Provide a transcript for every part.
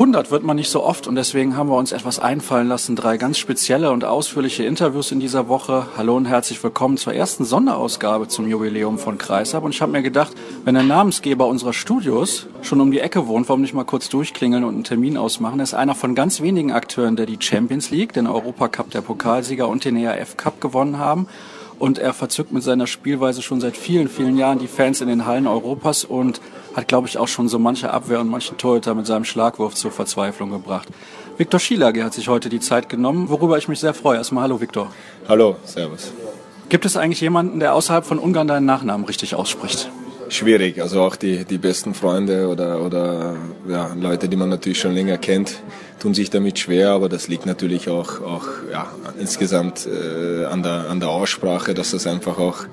100 wird man nicht so oft und deswegen haben wir uns etwas einfallen lassen. Drei ganz spezielle und ausführliche Interviews in dieser Woche. Hallo und herzlich willkommen zur ersten Sonderausgabe zum Jubiläum von Kreisab. Und ich habe mir gedacht, wenn der Namensgeber unserer Studios schon um die Ecke wohnt, warum nicht mal kurz durchklingeln und einen Termin ausmachen? Er ist einer von ganz wenigen Akteuren, der die Champions League, den Europacup der Pokalsieger und den ERF Cup gewonnen haben und er verzückt mit seiner Spielweise schon seit vielen, vielen Jahren die Fans in den Hallen Europas und hat, glaube ich, auch schon so manche Abwehr und manchen Torhüter mit seinem Schlagwurf zur Verzweiflung gebracht. Viktor Schielage hat sich heute die Zeit genommen, worüber ich mich sehr freue. Erstmal hallo Viktor. Hallo, servus. Gibt es eigentlich jemanden, der außerhalb von Ungarn deinen Nachnamen richtig ausspricht? schwierig. Also auch die, die besten Freunde oder, oder ja, Leute, die man natürlich schon länger kennt, tun sich damit schwer, aber das liegt natürlich auch, auch ja, insgesamt äh, an, der, an der Aussprache, dass das einfach auch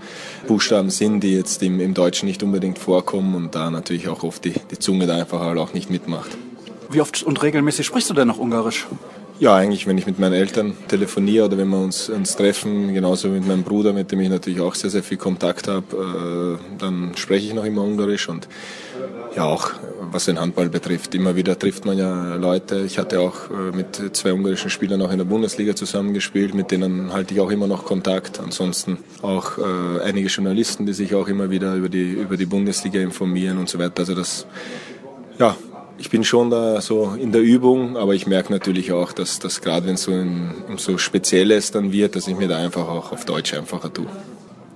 Buchstaben sind, die jetzt im, im Deutschen nicht unbedingt vorkommen und da natürlich auch oft die, die Zunge da einfach halt auch nicht mitmacht. Wie oft und regelmäßig sprichst du denn noch Ungarisch? Ja, eigentlich, wenn ich mit meinen Eltern telefoniere oder wenn wir uns, uns treffen, genauso mit meinem Bruder, mit dem ich natürlich auch sehr, sehr viel Kontakt habe, äh, dann spreche ich noch immer Ungarisch und ja, auch was den Handball betrifft. Immer wieder trifft man ja Leute. Ich hatte auch äh, mit zwei ungarischen Spielern auch in der Bundesliga zusammengespielt, mit denen halte ich auch immer noch Kontakt. Ansonsten auch äh, einige Journalisten, die sich auch immer wieder über die, über die Bundesliga informieren und so weiter. Also das, ja, ich bin schon da so in der Übung, aber ich merke natürlich auch, dass das gerade wenn es so ein, um so Spezielles dann wird, dass ich mir da einfach auch auf Deutsch einfacher tue.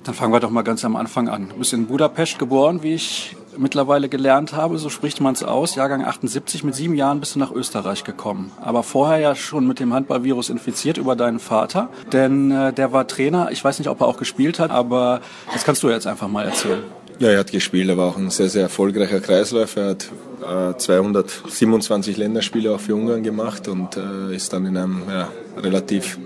Dann fangen wir doch mal ganz am Anfang an. Du bist in Budapest geboren, wie ich mittlerweile gelernt habe, so spricht man es aus. Jahrgang 78, mit sieben Jahren bist du nach Österreich gekommen. Aber vorher ja schon mit dem Handballvirus infiziert über deinen Vater, denn äh, der war Trainer. Ich weiß nicht, ob er auch gespielt hat, aber das kannst du jetzt einfach mal erzählen. Ja, er hat gespielt, er war auch ein sehr, sehr erfolgreicher Kreisläufer. Er hat äh, 227 Länderspiele auch für Ungarn gemacht und äh, ist dann in einem ja, relativ,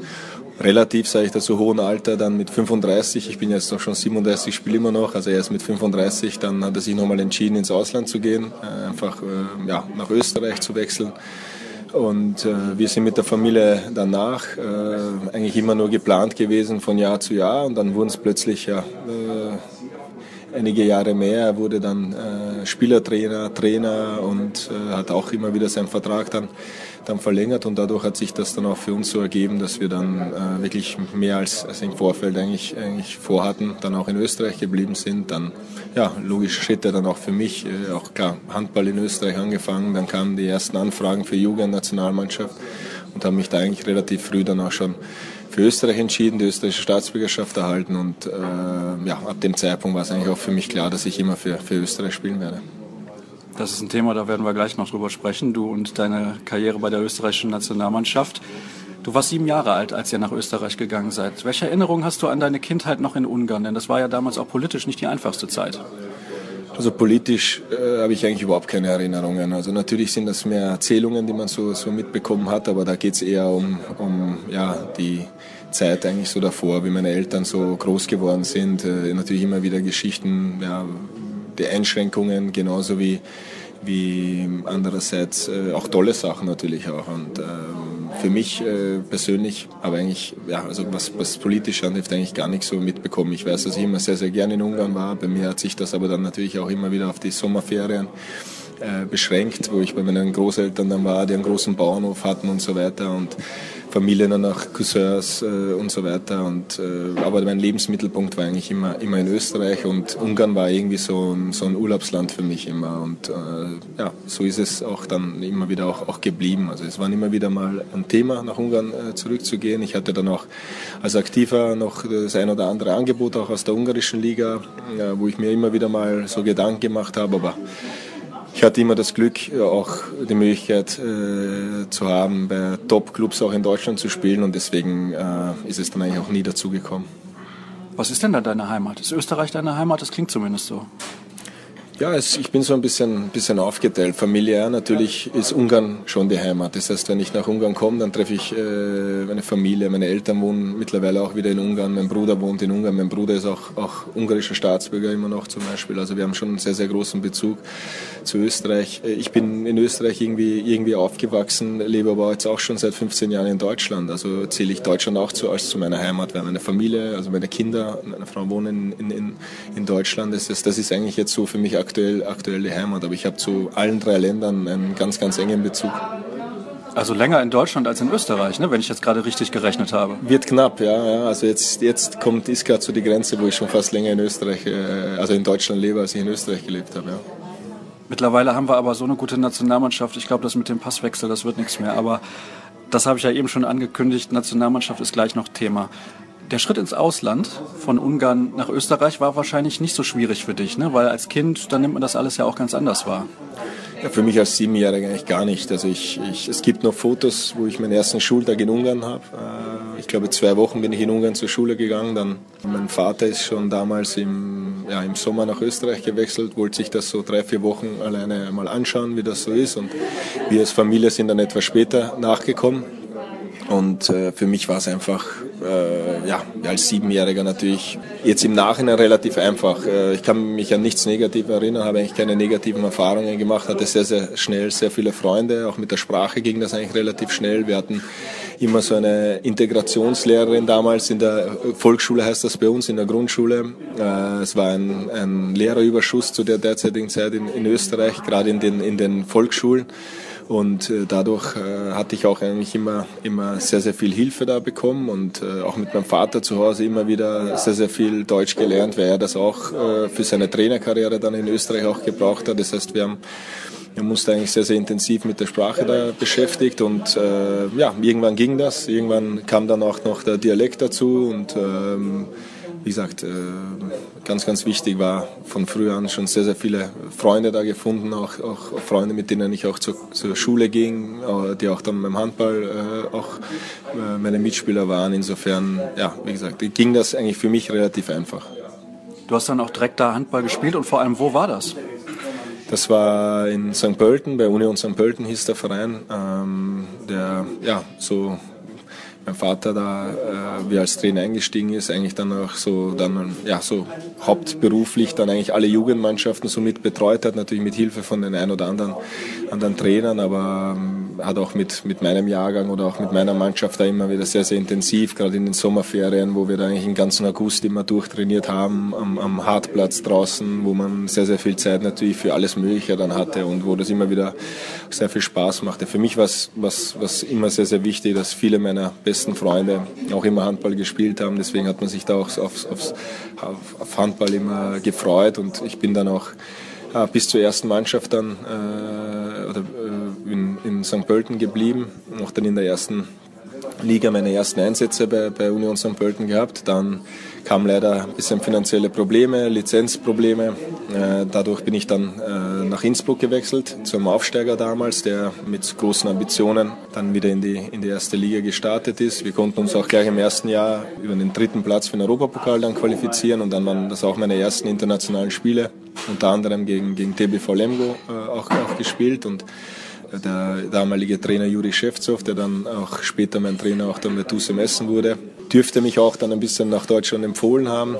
relativ, sage ich dazu, hohen Alter, dann mit 35, ich bin jetzt noch schon 37, spiele immer noch, also erst mit 35, dann hat er sich nochmal entschieden, ins Ausland zu gehen, äh, einfach äh, ja, nach Österreich zu wechseln. Und äh, wir sind mit der Familie danach äh, eigentlich immer nur geplant gewesen von Jahr zu Jahr und dann wurden es plötzlich ja, äh, einige Jahre mehr. Er wurde dann äh, Spielertrainer, Trainer und hat auch immer wieder seinen Vertrag dann, dann verlängert und dadurch hat sich das dann auch für uns so ergeben, dass wir dann äh, wirklich mehr als, als im Vorfeld eigentlich, eigentlich vorhatten, dann auch in Österreich geblieben sind. Dann, ja, logische Schritte dann auch für mich, äh, auch klar, Handball in Österreich angefangen, dann kamen die ersten Anfragen für Jugendnationalmannschaft und habe mich da eigentlich relativ früh dann auch schon für Österreich entschieden, die österreichische Staatsbürgerschaft erhalten und äh, ja, ab dem Zeitpunkt war es eigentlich auch für mich klar, dass ich immer für, für Österreich spielen werde. Das ist ein Thema, da werden wir gleich noch drüber sprechen, du und deine Karriere bei der österreichischen Nationalmannschaft. Du warst sieben Jahre alt, als ihr nach Österreich gegangen seid. Welche Erinnerungen hast du an deine Kindheit noch in Ungarn? Denn das war ja damals auch politisch nicht die einfachste Zeit. Also politisch äh, habe ich eigentlich überhaupt keine Erinnerungen. Also natürlich sind das mehr Erzählungen, die man so, so mitbekommen hat, aber da geht es eher um, um ja, die Zeit eigentlich so davor, wie meine Eltern so groß geworden sind. Äh, natürlich immer wieder Geschichten, ja, Einschränkungen, genauso wie, wie andererseits äh, auch tolle Sachen natürlich auch. Und ähm, für mich äh, persönlich aber eigentlich, ja, also was, was politisch antrifft, eigentlich gar nicht so mitbekommen. Ich weiß, dass ich immer sehr, sehr gerne in Ungarn war. Bei mir hat sich das aber dann natürlich auch immer wieder auf die Sommerferien äh, beschränkt, wo ich bei meinen Großeltern dann war, die einen großen Bauernhof hatten und so weiter. Und Familien nach Cousins äh, und so weiter. Und, äh, aber mein Lebensmittelpunkt war eigentlich immer, immer in Österreich und Ungarn war irgendwie so ein, so ein Urlaubsland für mich immer. Und äh, ja, so ist es auch dann immer wieder auch, auch geblieben. Also es war immer wieder mal ein Thema, nach Ungarn äh, zurückzugehen. Ich hatte dann auch als Aktiver noch das ein oder andere Angebot auch aus der ungarischen Liga, äh, wo ich mir immer wieder mal so Gedanken gemacht habe. Aber ich hatte immer das Glück, auch die Möglichkeit äh, zu haben, bei Top-Clubs auch in Deutschland zu spielen und deswegen äh, ist es dann eigentlich auch nie dazu gekommen. Was ist denn da deine Heimat? Ist Österreich deine Heimat? Das klingt zumindest so. Ja, es, ich bin so ein bisschen, bisschen aufgeteilt. Familiär natürlich ist Ungarn schon die Heimat. Das heißt, wenn ich nach Ungarn komme, dann treffe ich äh, meine Familie. Meine Eltern wohnen mittlerweile auch wieder in Ungarn. Mein Bruder wohnt in Ungarn. Mein Bruder ist auch, auch ungarischer Staatsbürger immer noch zum Beispiel. Also wir haben schon einen sehr, sehr großen Bezug zu Österreich. Äh, ich bin in Österreich irgendwie, irgendwie aufgewachsen, lebe aber jetzt auch schon seit 15 Jahren in Deutschland. Also zähle ich Deutschland auch zu, als zu meiner Heimat, weil meine Familie, also meine Kinder, meine Frau wohnen in, in, in Deutschland. Das ist, das ist eigentlich jetzt so für mich aktuell, aktuell die Heimat. Aber ich habe zu allen drei Ländern einen ganz, ganz engen Bezug. Also länger in Deutschland als in Österreich, ne? wenn ich jetzt gerade richtig gerechnet habe. Wird knapp, ja. ja. Also jetzt, jetzt kommt, ist gerade so die Grenze, wo ich schon fast länger in Österreich, äh, also in Deutschland lebe, als ich in Österreich gelebt habe. Ja. Mittlerweile haben wir aber so eine gute Nationalmannschaft. Ich glaube, das mit dem Passwechsel, das wird nichts mehr. Aber das habe ich ja eben schon angekündigt. Nationalmannschaft ist gleich noch Thema. Der Schritt ins Ausland von Ungarn nach Österreich war wahrscheinlich nicht so schwierig für dich, ne? weil als Kind, da nimmt man das alles ja auch ganz anders wahr. Ja, für mich als Siebenjähriger eigentlich gar nicht. Also ich, ich, es gibt noch Fotos, wo ich meinen ersten Schultag in Ungarn habe. Äh, ich glaube, zwei Wochen bin ich in Ungarn zur Schule gegangen. Dann mein Vater ist schon damals im, ja, im Sommer nach Österreich gewechselt, wollte sich das so drei, vier Wochen alleine mal anschauen, wie das so ist. Und wir als Familie sind dann etwas später nachgekommen. Und äh, für mich war es einfach, äh, ja, als Siebenjähriger natürlich jetzt im Nachhinein relativ einfach. Äh, ich kann mich an nichts Negatives erinnern, habe eigentlich keine negativen Erfahrungen gemacht, hatte sehr, sehr schnell sehr viele Freunde. Auch mit der Sprache ging das eigentlich relativ schnell. Wir hatten immer so eine Integrationslehrerin damals in der Volksschule heißt das bei uns, in der Grundschule. Äh, es war ein, ein Lehrerüberschuss zu der derzeitigen Zeit in, in Österreich, gerade in den, in den Volksschulen. Und äh, dadurch äh, hatte ich auch eigentlich immer, immer sehr, sehr viel Hilfe da bekommen und auch mit meinem Vater zu Hause immer wieder sehr, sehr viel Deutsch gelernt, weil er das auch für seine Trainerkarriere dann in Österreich auch gebraucht hat. Das heißt, wir haben er musste eigentlich sehr, sehr intensiv mit der Sprache da beschäftigt und äh, ja, irgendwann ging das. Irgendwann kam dann auch noch der Dialekt dazu und ähm, wie gesagt, äh, ganz, ganz wichtig war von früh an schon sehr, sehr viele Freunde da gefunden, auch, auch Freunde, mit denen ich auch zur, zur Schule ging, äh, die auch dann beim Handball äh, auch meine Mitspieler waren. Insofern, ja, wie gesagt, ging das eigentlich für mich relativ einfach. Du hast dann auch direkt da Handball gespielt und vor allem, wo war das? Das war in St. Pölten, bei Union St. Pölten hieß der Verein, ähm, der ja so mein Vater da, äh, wie als Trainer eingestiegen ist, eigentlich dann auch so, dann, ja, so hauptberuflich dann eigentlich alle Jugendmannschaften so mit betreut hat, natürlich mit Hilfe von den ein oder anderen, anderen Trainern, aber ähm, hat auch mit, mit meinem Jahrgang oder auch mit meiner Mannschaft da immer wieder sehr, sehr intensiv, gerade in den Sommerferien, wo wir da eigentlich den ganzen August immer durchtrainiert haben, am, am Hartplatz draußen, wo man sehr, sehr viel Zeit natürlich für alles Mögliche dann hatte und wo das immer wieder sehr viel Spaß machte. Für mich war es immer sehr, sehr wichtig, dass viele meiner besten Freunde auch immer Handball gespielt haben. Deswegen hat man sich da auch aufs, aufs, auf Handball immer gefreut und ich bin dann auch bis zur ersten Mannschaft dann äh, oder, äh, in, in St. Pölten geblieben, auch dann in der ersten Liga meine ersten Einsätze bei, bei Union St. Pölten gehabt. Dann kam leider ein bisschen finanzielle Probleme, Lizenzprobleme. Äh, dadurch bin ich dann äh, nach Innsbruck gewechselt, zum Aufsteiger damals, der mit großen Ambitionen dann wieder in die, in die erste Liga gestartet ist. Wir konnten uns auch gleich im ersten Jahr über den dritten Platz für den Europapokal dann qualifizieren und dann waren das auch meine ersten internationalen Spiele, unter anderem gegen, gegen TBV Lemgo äh, auch, auch gespielt und der damalige Trainer Juri Schewzow, der dann auch später mein Trainer auch dann bei TuSem Essen wurde, dürfte mich auch dann ein bisschen nach Deutschland empfohlen haben.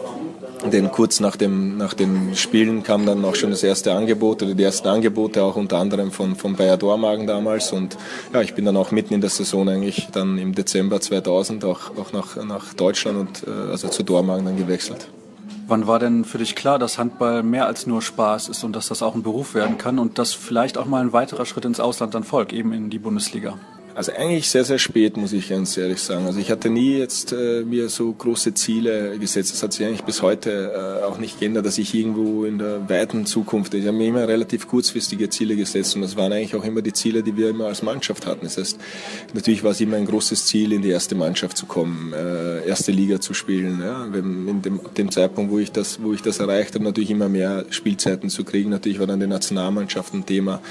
Denn kurz nach, dem, nach den Spielen kam dann auch schon das erste Angebot oder die ersten Angebote auch unter anderem von, von Bayer Dormagen damals. Und ja, ich bin dann auch mitten in der Saison eigentlich dann im Dezember 2000 auch, auch nach, nach Deutschland und äh, also zu Dormagen dann gewechselt. Wann war denn für dich klar, dass Handball mehr als nur Spaß ist und dass das auch ein Beruf werden kann und dass vielleicht auch mal ein weiterer Schritt ins Ausland dann folgt, eben in die Bundesliga? Also eigentlich sehr, sehr spät, muss ich ganz ehrlich sagen. Also ich hatte nie jetzt äh, mir so große Ziele gesetzt. Das hat sich eigentlich bis heute äh, auch nicht geändert, dass ich irgendwo in der weiten Zukunft, ich habe mir immer relativ kurzfristige Ziele gesetzt und das waren eigentlich auch immer die Ziele, die wir immer als Mannschaft hatten. Das heißt, natürlich war es immer ein großes Ziel, in die erste Mannschaft zu kommen, äh, erste Liga zu spielen. Ja. Wenn, in dem, dem Zeitpunkt, wo ich das, wo ich das erreicht habe, natürlich immer mehr Spielzeiten zu kriegen. Natürlich war dann die Nationalmannschaft ein Thema,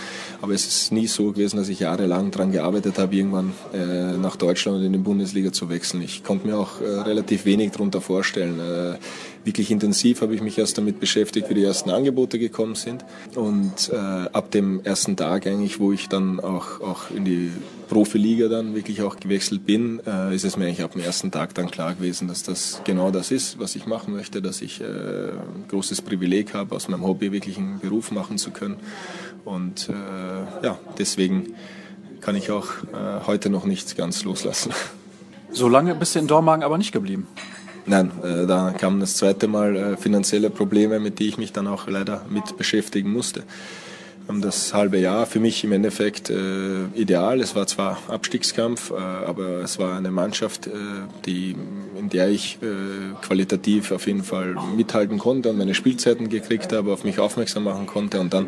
aber es ist nie so gewesen, dass ich jahrelang daran gearbeitet habe, irgendwann äh, nach Deutschland und in die Bundesliga zu wechseln. Ich konnte mir auch äh, relativ wenig darunter vorstellen. Äh, wirklich intensiv habe ich mich erst damit beschäftigt, wie die ersten Angebote gekommen sind. Und äh, ab dem ersten Tag eigentlich, wo ich dann auch, auch in die Profiliga dann wirklich auch gewechselt bin, äh, ist es mir eigentlich ab dem ersten Tag dann klar gewesen, dass das genau das ist, was ich machen möchte, dass ich äh, ein großes Privileg habe, aus meinem Hobby wirklich einen Beruf machen zu können. Und äh, ja, deswegen kann ich auch äh, heute noch nicht ganz loslassen. So lange bist du in Dormagen aber nicht geblieben? nein, äh, da kamen das zweite Mal äh, finanzielle Probleme, mit denen ich mich dann auch leider mit beschäftigen musste das halbe Jahr für mich im Endeffekt äh, ideal. Es war zwar Abstiegskampf, äh, aber es war eine Mannschaft, äh, die, in der ich äh, qualitativ auf jeden Fall mithalten konnte und meine Spielzeiten gekriegt habe, auf mich aufmerksam machen konnte. Und dann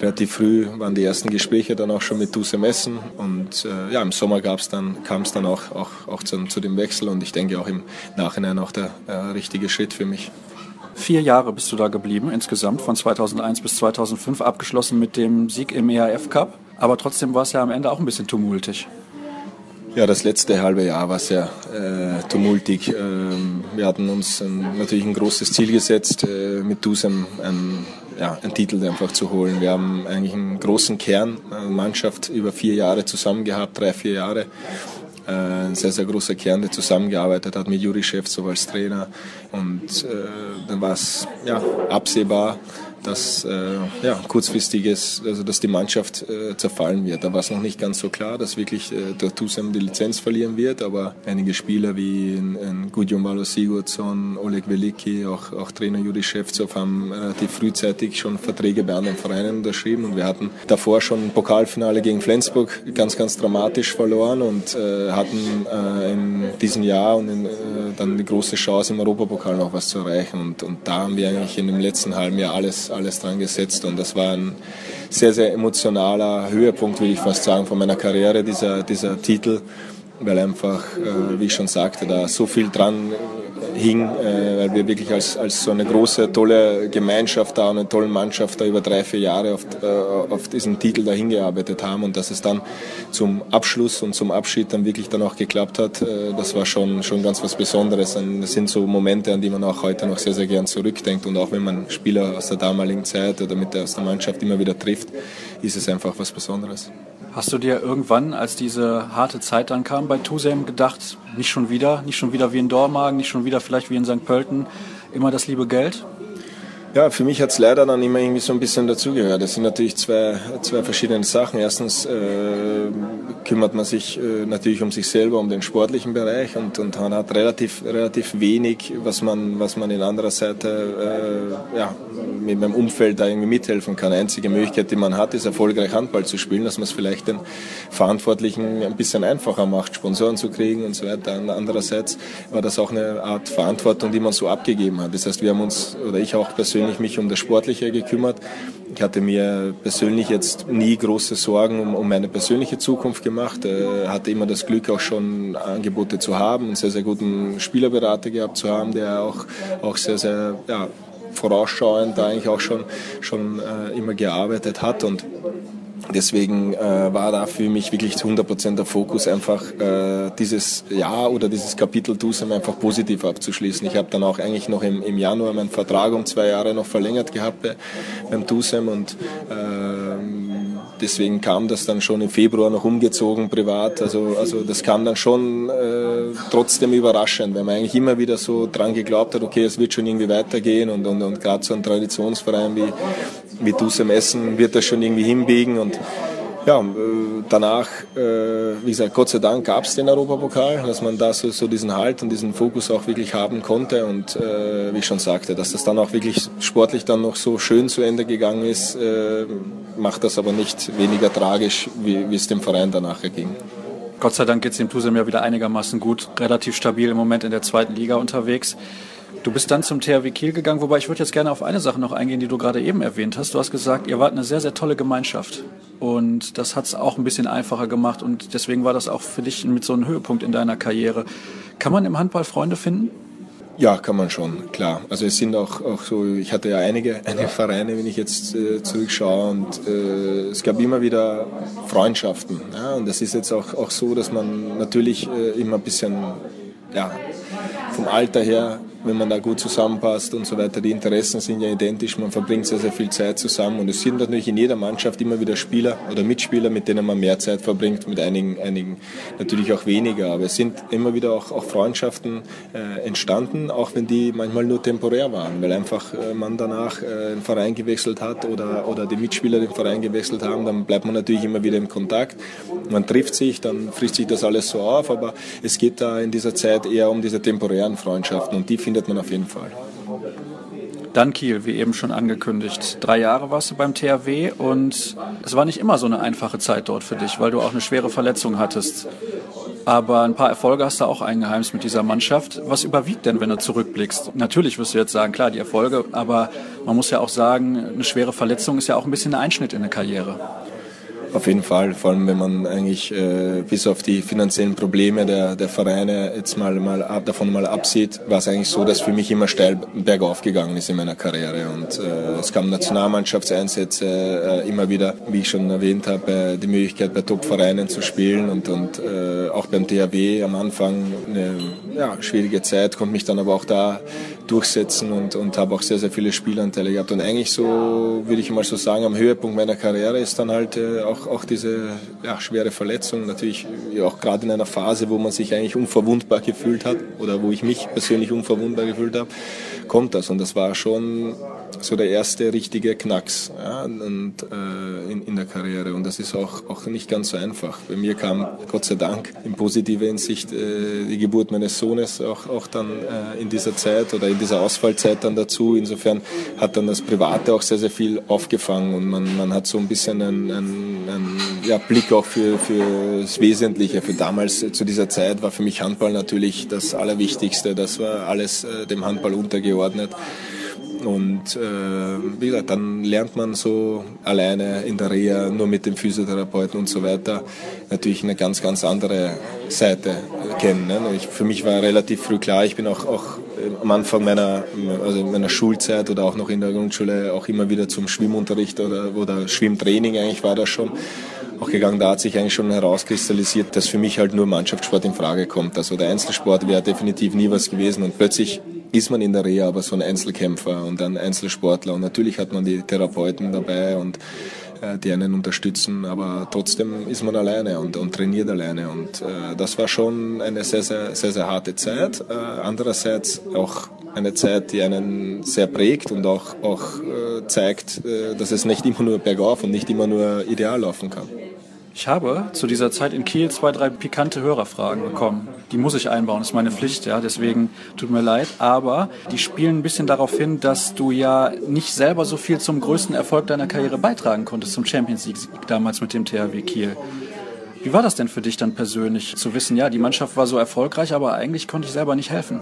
relativ früh waren die ersten Gespräche dann auch schon mit Duse Messen. Und äh, ja, im Sommer kam es dann auch, auch, auch zu, zu, dem Wechsel und ich denke auch im Nachhinein auch der äh, richtige Schritt für mich. Vier Jahre bist du da geblieben, insgesamt von 2001 bis 2005, abgeschlossen mit dem Sieg im ERF Cup. Aber trotzdem war es ja am Ende auch ein bisschen tumultig. Ja, das letzte halbe Jahr war sehr äh, tumultig. Ähm, wir hatten uns ein, natürlich ein großes Ziel gesetzt, äh, mit Dusem ein, ja, einen Titel einfach zu holen. Wir haben eigentlich einen großen Kern, eine Mannschaft über vier Jahre zusammen gehabt, drei, vier Jahre. Ein sehr, sehr großer Kern, der zusammengearbeitet hat mit Juri Schewtzow als Trainer. Und äh, dann war es ja, absehbar, dass äh, ja, kurzfristiges, also dass die Mannschaft äh, zerfallen wird. Da war es noch nicht ganz so klar, dass wirklich äh, der Tusem die Lizenz verlieren wird, aber einige Spieler wie in, in Gudjon Sigurdsson, Oleg Veliki, auch, auch Trainer Juri Schewtsov haben relativ frühzeitig schon Verträge bei anderen Vereinen unterschrieben und wir hatten davor schon ein Pokalfinale gegen Flensburg ganz, ganz dramatisch verloren und äh, hatten äh, in diesem Jahr und in, äh, dann die große Chance im Europapokal noch was zu erreichen und, und da haben wir eigentlich in dem letzten halben Jahr alles alles dran gesetzt und das war ein sehr, sehr emotionaler Höhepunkt, will ich fast sagen, von meiner Karriere, dieser, dieser Titel, weil einfach, äh, wie ich schon sagte, da so viel dran hing, äh, weil wir wirklich als, als so eine große, tolle Gemeinschaft da und eine tolle Mannschaft da über drei, vier Jahre auf, äh, auf diesen Titel da hingearbeitet haben und dass es dann zum Abschluss und zum Abschied dann wirklich dann auch geklappt hat, äh, das war schon, schon ganz was Besonderes. Und das sind so Momente, an die man auch heute noch sehr, sehr gern zurückdenkt und auch wenn man Spieler aus der damaligen Zeit oder mit der, aus der Mannschaft immer wieder trifft, ist es einfach was Besonderes. Hast du dir irgendwann, als diese harte Zeit dann kam bei Tusem, gedacht, nicht schon wieder, nicht schon wieder wie in Dormagen, nicht schon wieder vielleicht wie in St. Pölten, immer das liebe Geld? Ja, für mich hat es leider dann immer irgendwie so ein bisschen dazugehört. Das sind natürlich zwei, zwei verschiedene Sachen. Erstens äh, kümmert man sich äh, natürlich um sich selber, um den sportlichen Bereich und, und man hat relativ, relativ wenig, was man, was man in anderer Seite äh, ja, mit meinem Umfeld da irgendwie mithelfen kann. Die einzige Möglichkeit, die man hat, ist erfolgreich Handball zu spielen, dass man es vielleicht den Verantwortlichen ein bisschen einfacher macht, Sponsoren zu kriegen und so weiter. Andererseits war das auch eine Art Verantwortung, die man so abgegeben hat. Das heißt, wir haben uns, oder ich auch persönlich, persönlich mich um das Sportliche gekümmert. Ich hatte mir persönlich jetzt nie große Sorgen um, um meine persönliche Zukunft gemacht. Äh, hatte immer das Glück, auch schon Angebote zu haben, einen sehr, sehr guten Spielerberater gehabt zu haben, der auch, auch sehr, sehr ja, vorausschauend eigentlich auch schon, schon äh, immer gearbeitet hat. Und Deswegen äh, war da für mich wirklich 100% der Fokus, einfach äh, dieses Jahr oder dieses Kapitel Tusem einfach positiv abzuschließen. Ich habe dann auch eigentlich noch im, im Januar meinen Vertrag um zwei Jahre noch verlängert gehabt bei, beim Tusem und äh, deswegen kam das dann schon im Februar noch umgezogen privat. Also, also das kam dann schon äh, trotzdem überraschend, weil man eigentlich immer wieder so dran geglaubt hat, okay, es wird schon irgendwie weitergehen und, und, und gerade so ein Traditionsverein wie, wie Dusem Essen wird das schon irgendwie hinbiegen und ja, äh, danach, äh, wie gesagt, Gott sei Dank gab es den Europapokal, dass man da so, so, diesen Halt und diesen Fokus auch wirklich haben konnte und äh, wie ich schon sagte, dass das dann auch wirklich sportlich dann noch so schön zu Ende gegangen ist, macht das aber nicht weniger tragisch, wie, wie es dem Verein danach ging. Gott sei Dank geht es dem Tusem ja wieder einigermaßen gut, relativ stabil im Moment in der zweiten Liga unterwegs. Du bist dann zum THW Kiel gegangen, wobei ich würde jetzt gerne auf eine Sache noch eingehen, die du gerade eben erwähnt hast. Du hast gesagt, ihr wart eine sehr, sehr tolle Gemeinschaft. Und das hat es auch ein bisschen einfacher gemacht und deswegen war das auch für dich mit so einem Höhepunkt in deiner Karriere. Kann man im Handball Freunde finden? Ja, kann man schon, klar. Also es sind auch, auch so, ich hatte ja einige, einige Vereine, wenn ich jetzt äh, zurückschaue und äh, es gab immer wieder Freundschaften. Ja? Und es ist jetzt auch, auch so, dass man natürlich äh, immer ein bisschen ja, vom Alter her wenn man da gut zusammenpasst und so weiter. Die Interessen sind ja identisch, man verbringt sehr, sehr viel Zeit zusammen und es sind natürlich in jeder Mannschaft immer wieder Spieler oder Mitspieler, mit denen man mehr Zeit verbringt, mit einigen, einigen natürlich auch weniger, aber es sind immer wieder auch, auch Freundschaften äh, entstanden, auch wenn die manchmal nur temporär waren, weil einfach äh, man danach äh, einen Verein gewechselt hat oder, oder die Mitspieler den Verein gewechselt haben, dann bleibt man natürlich immer wieder im Kontakt. Man trifft sich, dann frisst sich das alles so auf, aber es geht da in dieser Zeit eher um diese temporären Freundschaften und die findet man auf jeden Fall. Dann Kiel, wie eben schon angekündigt. Drei Jahre warst du beim THW und es war nicht immer so eine einfache Zeit dort für dich, weil du auch eine schwere Verletzung hattest. Aber ein paar Erfolge hast du auch eingeheimst mit dieser Mannschaft. Was überwiegt denn, wenn du zurückblickst? Natürlich wirst du jetzt sagen, klar, die Erfolge, aber man muss ja auch sagen, eine schwere Verletzung ist ja auch ein bisschen ein Einschnitt in der Karriere. Auf jeden Fall, vor allem wenn man eigentlich äh, bis auf die finanziellen Probleme der, der Vereine jetzt mal, mal ab, davon mal absieht, war es eigentlich so, dass für mich immer steil bergauf gegangen ist in meiner Karriere. Und äh, es kam Nationalmannschaftseinsätze, äh, immer wieder, wie ich schon erwähnt habe, äh, die Möglichkeit bei Top-Vereinen zu spielen und, und äh, auch beim THW am Anfang eine ja, schwierige Zeit, konnte mich dann aber auch da durchsetzen und, und habe auch sehr, sehr viele Spielanteile gehabt. Und eigentlich so, würde ich mal so sagen, am Höhepunkt meiner Karriere ist dann halt äh, auch, diese ja, schwere Verletzung. Natürlich auch gerade in einer Phase, wo man sich eigentlich unverwundbar gefühlt hat oder wo ich mich persönlich unverwundbar gefühlt habe, kommt das. Und das war schon so der erste richtige Knacks ja, und, äh, in, in der Karriere. Und das ist auch, auch nicht ganz so einfach. Bei mir kam Gott sei Dank in positiver Hinsicht äh, die Geburt meines Sohnes auch, auch dann äh, in dieser Zeit oder in dieser Ausfallzeit dann dazu. Insofern hat dann das Private auch sehr, sehr viel aufgefangen und man, man hat so ein bisschen einen, einen, einen ja, Blick auch für, für das Wesentliche. Für damals äh, zu dieser Zeit war für mich Handball natürlich das Allerwichtigste. Das war alles äh, dem Handball untergeordnet. Und äh, wie gesagt, dann lernt man so alleine in der Reha, nur mit dem Physiotherapeuten und so weiter, natürlich eine ganz, ganz andere Seite kennen. Ne? Ich, für mich war relativ früh klar, ich bin auch, auch am Anfang meiner, also meiner Schulzeit oder auch noch in der Grundschule auch immer wieder zum Schwimmunterricht oder, oder Schwimmtraining eigentlich war das schon auch gegangen. Da hat sich eigentlich schon herauskristallisiert, dass für mich halt nur Mannschaftssport in Frage kommt. Also der Einzelsport wäre definitiv nie was gewesen und plötzlich ist man in der Reha aber so ein Einzelkämpfer und ein Einzelsportler und natürlich hat man die Therapeuten dabei und äh, die einen unterstützen, aber trotzdem ist man alleine und, und trainiert alleine und äh, das war schon eine sehr, sehr, sehr, sehr harte Zeit. Äh, andererseits auch eine Zeit, die einen sehr prägt und auch, auch äh, zeigt, äh, dass es nicht immer nur bergauf und nicht immer nur ideal laufen kann. Ich habe zu dieser Zeit in Kiel zwei, drei pikante Hörerfragen bekommen. Die muss ich einbauen, das ist meine Pflicht, ja, deswegen tut mir leid. Aber die spielen ein bisschen darauf hin, dass du ja nicht selber so viel zum größten Erfolg deiner Karriere beitragen konntest, zum Champions League damals mit dem THW Kiel. Wie war das denn für dich dann persönlich, zu wissen, ja, die Mannschaft war so erfolgreich, aber eigentlich konnte ich selber nicht helfen?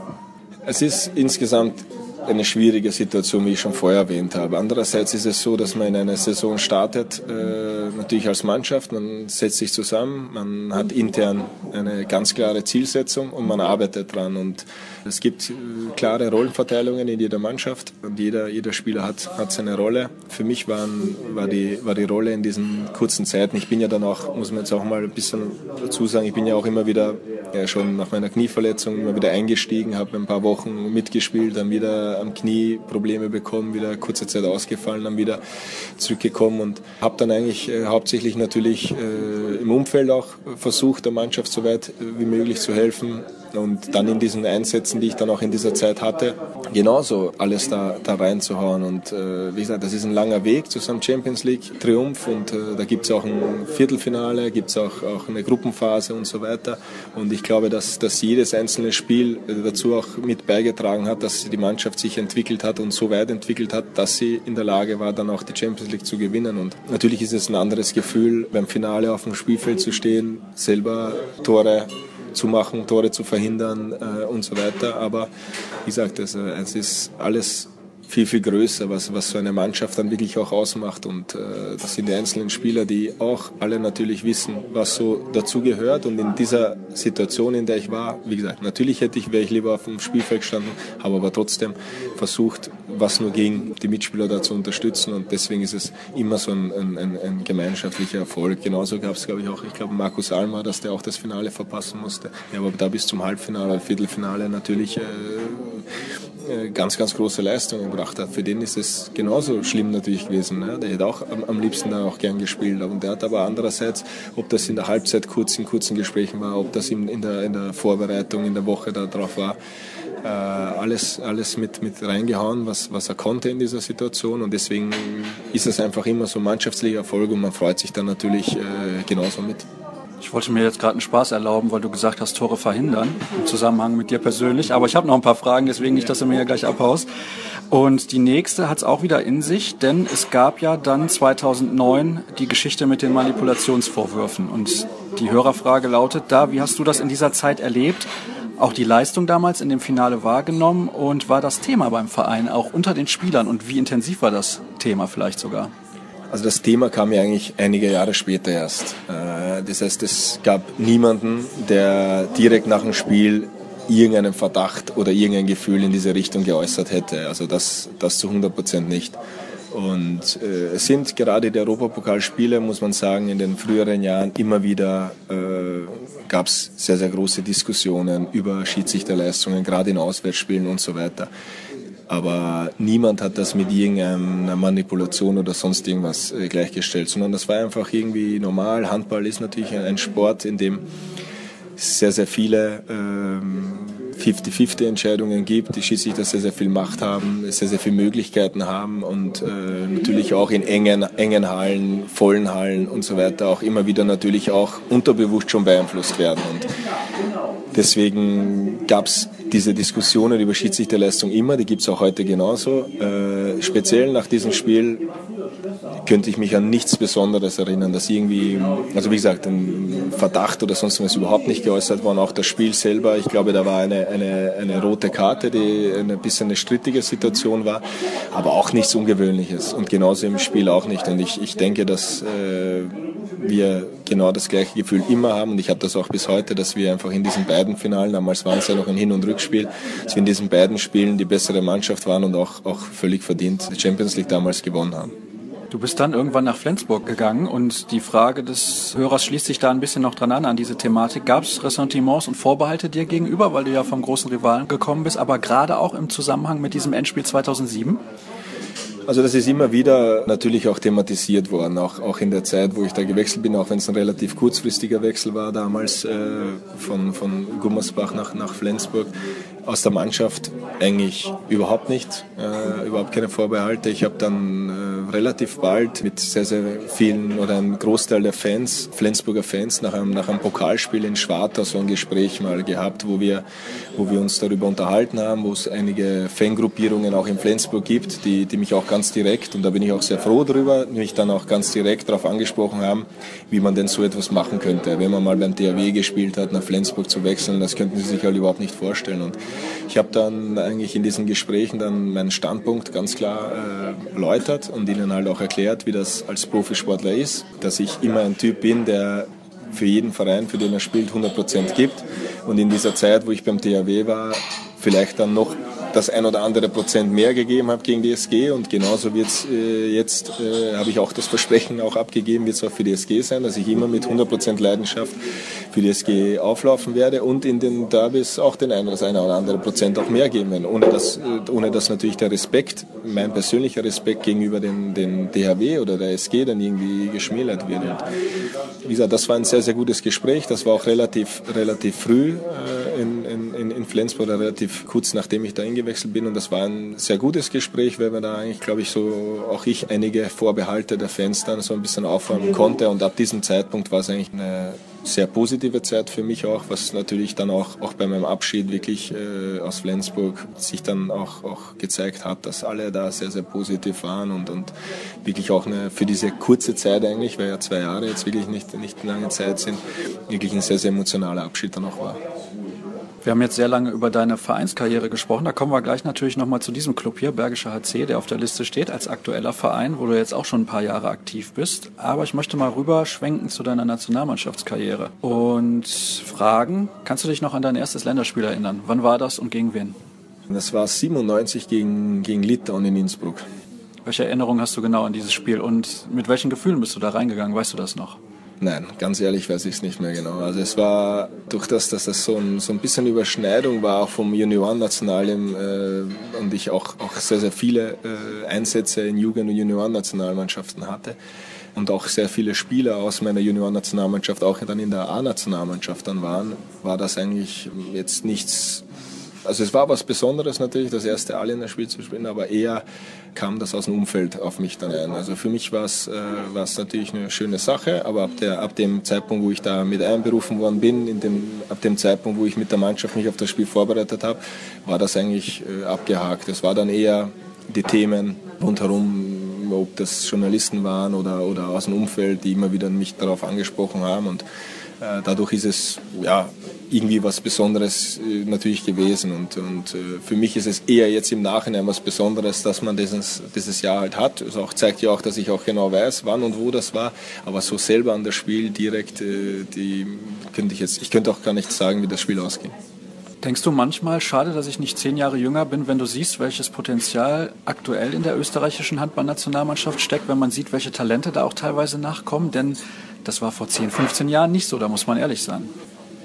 Es ist insgesamt eine schwierige Situation, wie ich schon vorher erwähnt habe. Andererseits ist es so, dass man in eine Saison startet, äh, natürlich als Mannschaft, man setzt sich zusammen, man hat intern eine ganz klare Zielsetzung und man arbeitet dran. Und es gibt äh, klare Rollenverteilungen in jeder Mannschaft und jeder, jeder Spieler hat, hat seine Rolle. Für mich waren, war, die, war die Rolle in diesen kurzen Zeiten, ich bin ja dann auch, muss man jetzt auch mal ein bisschen dazu sagen, ich bin ja auch immer wieder ja, schon nach meiner Knieverletzung immer wieder eingestiegen, habe ein paar Wochen mitgespielt, dann wieder am Knie Probleme bekommen, wieder kurze Zeit ausgefallen, dann wieder zurückgekommen und habe dann eigentlich äh, hauptsächlich natürlich äh, im Umfeld auch versucht, der Mannschaft so weit äh, wie möglich zu helfen und dann in diesen Einsätzen, die ich dann auch in dieser Zeit hatte, genauso alles da, da reinzuhauen. Und äh, wie gesagt, das ist ein langer Weg zu so einem Champions League Triumph und äh, da gibt es auch ein Viertelfinale, gibt es auch, auch eine Gruppenphase und so weiter. Und ich glaube, dass, dass jedes einzelne Spiel äh, dazu auch mit beigetragen hat, dass die Mannschaft sich entwickelt hat und so weit entwickelt hat, dass sie in der Lage war, dann auch die Champions League zu gewinnen. Und natürlich ist es ein anderes Gefühl, beim Finale auf dem Spielfeld zu stehen, selber Tore zu machen, Tore zu verhindern äh, und so weiter. Aber wie gesagt, also, es ist alles viel, viel größer, was, was so eine Mannschaft dann wirklich auch ausmacht. Und äh, das sind die einzelnen Spieler, die auch alle natürlich wissen, was so dazugehört. Und in dieser Situation, in der ich war, wie gesagt, natürlich hätte ich, wäre ich lieber auf dem Spielfeld gestanden, habe aber trotzdem versucht, was nur ging, die Mitspieler da zu unterstützen. Und deswegen ist es immer so ein, ein, ein gemeinschaftlicher Erfolg. Genauso gab es, glaube ich, auch, ich glaube, Markus Alma, dass der auch das Finale verpassen musste. Ja, aber da bis zum Halbfinale, Viertelfinale natürlich. Äh, ganz, ganz große Leistungen gebracht hat. Für den ist es genauso schlimm natürlich gewesen. Ne? Der hätte auch am, am liebsten da auch gern gespielt. Und der hat aber andererseits, ob das in der Halbzeit kurz in kurzen Gesprächen war, ob das in, der, in der Vorbereitung in der Woche darauf war, äh, alles, alles mit, mit reingehauen, was, was er konnte in dieser Situation. Und deswegen ist es einfach immer so mannschaftslicher Erfolg und man freut sich dann natürlich äh, genauso mit. Ich wollte mir jetzt gerade einen Spaß erlauben, weil du gesagt hast, Tore verhindern, im Zusammenhang mit dir persönlich. Aber ich habe noch ein paar Fragen, deswegen nicht, dass du mir ja gleich abhaust. Und die nächste hat es auch wieder in sich, denn es gab ja dann 2009 die Geschichte mit den Manipulationsvorwürfen. Und die Hörerfrage lautet da, wie hast du das in dieser Zeit erlebt? Auch die Leistung damals in dem Finale wahrgenommen und war das Thema beim Verein auch unter den Spielern und wie intensiv war das Thema vielleicht sogar? Also das Thema kam ja eigentlich einige Jahre später erst. Äh, das heißt, es gab niemanden, der direkt nach dem Spiel irgendeinen Verdacht oder irgendein Gefühl in diese Richtung geäußert hätte. Also das, das zu 100 Prozent nicht. Und äh, es sind gerade die Europapokalspiele, muss man sagen, in den früheren Jahren immer wieder äh, gab es sehr, sehr große Diskussionen über Schiedsrichterleistungen, gerade in Auswärtsspielen und so weiter aber niemand hat das mit irgendeiner Manipulation oder sonst irgendwas äh, gleichgestellt, sondern das war einfach irgendwie normal. Handball ist natürlich ein Sport, in dem sehr, sehr viele 50-50 ähm, Entscheidungen gibt, die Schiedsrichter sehr, sehr viel Macht haben, sehr, sehr viele Möglichkeiten haben und äh, natürlich auch in engen, engen Hallen, vollen Hallen und so weiter auch immer wieder natürlich auch unterbewusst schon beeinflusst werden. Und deswegen gab es diese Diskussionen über Schiedsrichterleistung immer, die gibt es auch heute genauso. Äh, speziell nach diesem Spiel könnte ich mich an nichts Besonderes erinnern, dass irgendwie, also wie gesagt, ein Verdacht oder sonst was überhaupt nicht geäußert worden. Auch das Spiel selber, ich glaube, da war eine, eine, eine rote Karte, die ein bisschen eine strittige Situation war, aber auch nichts Ungewöhnliches und genauso im Spiel auch nicht. Und ich, ich denke, dass äh, wir genau das gleiche Gefühl immer haben und ich habe das auch bis heute, dass wir einfach in diesen beiden Finalen, damals waren es ja noch ein Hin- und Rückspiel, dass wir in diesen beiden Spielen die bessere Mannschaft waren und auch, auch völlig verdient die Champions League damals gewonnen haben. Du bist dann irgendwann nach Flensburg gegangen und die Frage des Hörers schließt sich da ein bisschen noch dran an, an diese Thematik. Gab es Ressentiments und Vorbehalte dir gegenüber, weil du ja vom großen Rivalen gekommen bist, aber gerade auch im Zusammenhang mit diesem Endspiel 2007? Also das ist immer wieder natürlich auch thematisiert worden, auch, auch in der Zeit, wo ich da gewechselt bin, auch wenn es ein relativ kurzfristiger Wechsel war damals äh, von, von Gummersbach nach, nach Flensburg. Aus der Mannschaft eigentlich überhaupt nicht, äh, überhaupt keine Vorbehalte. Ich habe dann äh, relativ bald mit sehr, sehr vielen oder einem Großteil der Fans, Flensburger Fans, nach einem, nach einem Pokalspiel in Schwartau so ein Gespräch mal gehabt, wo wir, wo wir uns darüber unterhalten haben, wo es einige Fangruppierungen auch in Flensburg gibt, die, die mich auch ganz direkt, und da bin ich auch sehr froh drüber, mich dann auch ganz direkt darauf angesprochen haben, wie man denn so etwas machen könnte. Wenn man mal beim THW gespielt hat, nach Flensburg zu wechseln, das könnten sie sich halt überhaupt nicht vorstellen. Und ich habe dann eigentlich in diesen Gesprächen dann meinen Standpunkt ganz klar äh, erläutert und ihnen halt auch erklärt, wie das als Profisportler ist, dass ich immer ein Typ bin, der für jeden Verein, für den er spielt, 100 Prozent gibt. Und in dieser Zeit, wo ich beim THW war, vielleicht dann noch das ein oder andere Prozent mehr gegeben habe gegen die SG und genauso wird es äh, jetzt, äh, habe ich auch das Versprechen auch abgegeben, wird es auch für die SG sein, dass ich immer mit 100 Prozent Leidenschaft für die SG auflaufen werde und in den Derbys auch den ein, oder andere Prozent auch mehr geben werden, ohne dass, äh, ohne dass natürlich der Respekt, mein persönlicher Respekt gegenüber den, den DHW oder der SG dann irgendwie geschmälert wird. Und wie gesagt, das war ein sehr, sehr gutes Gespräch, das war auch relativ, relativ früh äh, in, in, in Flensburg, relativ kurz nachdem ich da eingewechselt bin und das war ein sehr gutes Gespräch, weil man da eigentlich, glaube ich, so auch ich einige Vorbehalte der Fans dann so ein bisschen aufräumen konnte und ab diesem Zeitpunkt war es eigentlich eine sehr positive Zeit für mich auch, was natürlich dann auch, auch bei meinem Abschied wirklich äh, aus Flensburg sich dann auch, auch gezeigt hat, dass alle da sehr, sehr positiv waren und, und wirklich auch eine, für diese kurze Zeit eigentlich, weil ja zwei Jahre jetzt wirklich nicht, nicht lange Zeit sind, wirklich ein sehr, sehr emotionaler Abschied dann auch war. Wir haben jetzt sehr lange über deine Vereinskarriere gesprochen. Da kommen wir gleich natürlich nochmal zu diesem Club hier, Bergischer HC, der auf der Liste steht als aktueller Verein, wo du jetzt auch schon ein paar Jahre aktiv bist. Aber ich möchte mal rüber schwenken zu deiner Nationalmannschaftskarriere und fragen, kannst du dich noch an dein erstes Länderspiel erinnern? Wann war das und gegen wen? Das war 97 gegen, gegen Litauen in Innsbruck. Welche Erinnerung hast du genau an dieses Spiel und mit welchen Gefühlen bist du da reingegangen? Weißt du das noch? Nein, ganz ehrlich weiß ich es nicht mehr genau. Also es war durch das, dass das so ein, so ein bisschen Überschneidung war auch vom Juniorennational äh, und ich auch, auch sehr, sehr viele äh, Einsätze in Jugend- und Juniorennationalmannschaften hatte und auch sehr viele Spieler aus meiner Juniorennationalmannschaft auch dann in der A-Nationalmannschaft dann waren, war das eigentlich jetzt nichts also es war was Besonderes natürlich, das erste Alle in der Spiel zu spielen, aber eher kam das aus dem Umfeld auf mich dann ein. Also für mich war es, äh, war es natürlich eine schöne Sache, aber ab, der, ab dem Zeitpunkt, wo ich da mit einberufen worden bin, in dem, ab dem Zeitpunkt, wo ich mit der Mannschaft mich auf das Spiel vorbereitet habe, war das eigentlich äh, abgehakt. Es war dann eher die Themen rundherum, ob das Journalisten waren oder, oder aus dem Umfeld, die immer wieder mich darauf angesprochen haben und dadurch ist es ja irgendwie was Besonderes äh, natürlich gewesen. Und, und äh, für mich ist es eher jetzt im Nachhinein was Besonderes, dass man dieses, dieses Jahr halt hat. Es also zeigt ja auch, dass ich auch genau weiß, wann und wo das war. Aber so selber an das Spiel direkt, die könnte ich jetzt, ich könnte auch gar nicht sagen, wie das Spiel ausging. Denkst du manchmal, schade, dass ich nicht zehn Jahre jünger bin, wenn du siehst, welches Potenzial aktuell in der österreichischen Handballnationalmannschaft steckt, wenn man sieht, welche Talente da auch teilweise nachkommen? Denn das war vor 10, 15 Jahren nicht so, da muss man ehrlich sein.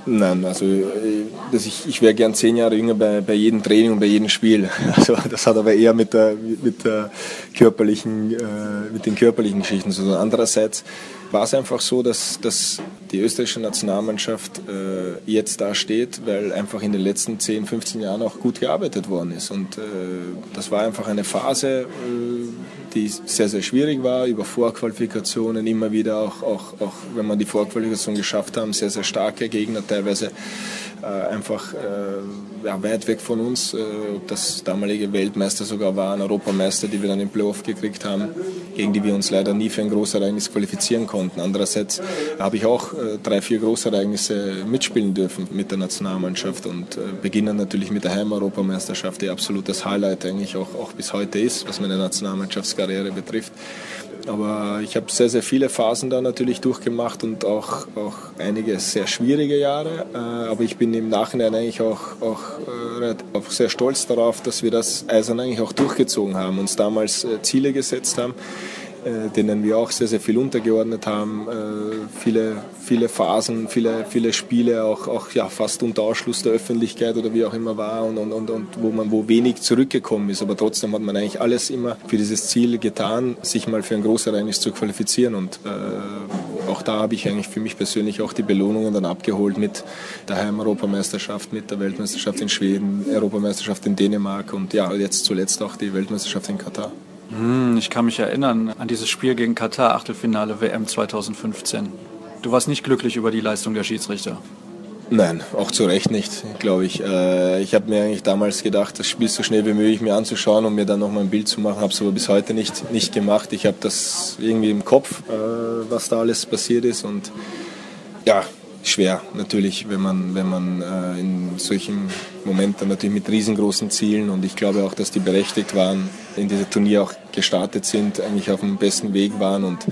Nein, also äh, das ich, ich wäre gern zehn Jahre jünger bei, bei jedem Training und bei jedem Spiel. Also das hat aber eher mit der, mit der körperlichen, äh, mit den körperlichen Geschichten zu tun. Andererseits war es einfach so, dass, dass die österreichische Nationalmannschaft äh, jetzt da steht, weil einfach in den letzten 10, 15 Jahren auch gut gearbeitet worden ist. Und äh, das war einfach eine Phase, äh, die sehr, sehr schwierig war, über Vorqualifikationen immer wieder, auch, auch, auch wenn man die Vorqualifikation geschafft haben, sehr, sehr starke Gegner teilweise einfach äh, ja, weit weg von uns, äh, ob das damalige Weltmeister sogar waren, Europameister, die wir dann im Playoff gekriegt haben, gegen die wir uns leider nie für ein Großereignis qualifizieren konnten. Andererseits habe ich auch äh, drei, vier Großereignisse mitspielen dürfen mit der Nationalmannschaft und äh, beginnen natürlich mit der Heimeuropameisterschaft, die absolut das Highlight eigentlich auch, auch bis heute ist, was meine Nationalmannschaftskarriere betrifft. Aber ich habe sehr, sehr viele Phasen da natürlich durchgemacht und auch, auch einige sehr schwierige Jahre. Äh, aber ich bin im Nachhinein eigentlich auch, auch, äh, auch sehr stolz darauf, dass wir das Eisern eigentlich auch durchgezogen haben, uns damals äh, Ziele gesetzt haben denen wir auch sehr, sehr viel untergeordnet haben. Äh, viele, viele Phasen, viele, viele Spiele, auch, auch ja, fast unter Ausschluss der Öffentlichkeit oder wie auch immer war und, und, und, und wo man wo wenig zurückgekommen ist. Aber trotzdem hat man eigentlich alles immer für dieses Ziel getan, sich mal für ein Großereignis zu qualifizieren. Und äh, auch da habe ich eigentlich für mich persönlich auch die Belohnungen dann abgeholt mit der Heim-Europameisterschaft, mit der Weltmeisterschaft in Schweden, Europameisterschaft in Dänemark und ja, jetzt zuletzt auch die Weltmeisterschaft in Katar. Hm, ich kann mich erinnern an dieses Spiel gegen Katar, Achtelfinale WM 2015. Du warst nicht glücklich über die Leistung der Schiedsrichter. Nein, auch zu Recht nicht, glaube ich. Äh, ich habe mir eigentlich damals gedacht, das Spiel so schnell wie möglich mir anzuschauen und mir dann nochmal ein Bild zu machen, habe es aber bis heute nicht, nicht gemacht. Ich habe das irgendwie im Kopf, äh, was da alles passiert ist und ja, schwer natürlich, wenn man, wenn man äh, in solchen Momenten natürlich mit riesengroßen Zielen und ich glaube auch, dass die berechtigt waren, in diesem Turnier auch gestartet sind, eigentlich auf dem besten Weg waren und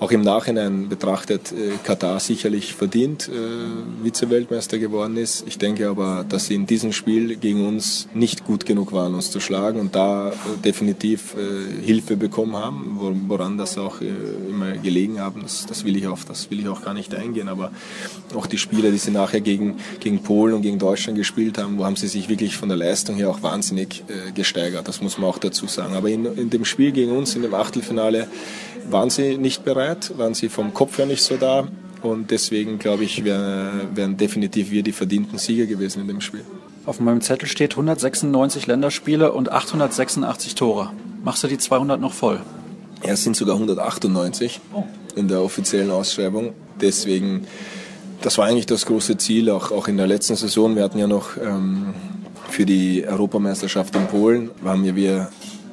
auch im Nachhinein betrachtet äh, Katar sicherlich verdient äh, Vize-Weltmeister geworden ist. Ich denke aber, dass sie in diesem Spiel gegen uns nicht gut genug waren, uns zu schlagen und da äh, definitiv äh, Hilfe bekommen haben, woran das auch immer gelegen haben. Das, das, will ich auf, das will ich auch gar nicht eingehen. Aber auch die Spiele, die sie nachher gegen, gegen Polen und gegen Deutschland gespielt haben, wo haben sie sich wirklich von der Leistung her auch wahnsinnig gesteigert. Das muss man auch dazu sagen. Aber in, in dem Spiel gegen uns, in dem Achtelfinale, waren sie nicht bereit, waren sie vom Kopf her nicht so da. Und deswegen, glaube ich, wären, wären definitiv wir die verdienten Sieger gewesen in dem Spiel. Auf meinem Zettel steht 196 Länderspiele und 886 Tore. Machst du die 200 noch voll? Ja, es sind sogar 198 in der offiziellen Ausschreibung. Deswegen, das war eigentlich das große Ziel, auch, auch in der letzten Saison. Wir hatten ja noch ähm, für die Europameisterschaft in Polen, waren wir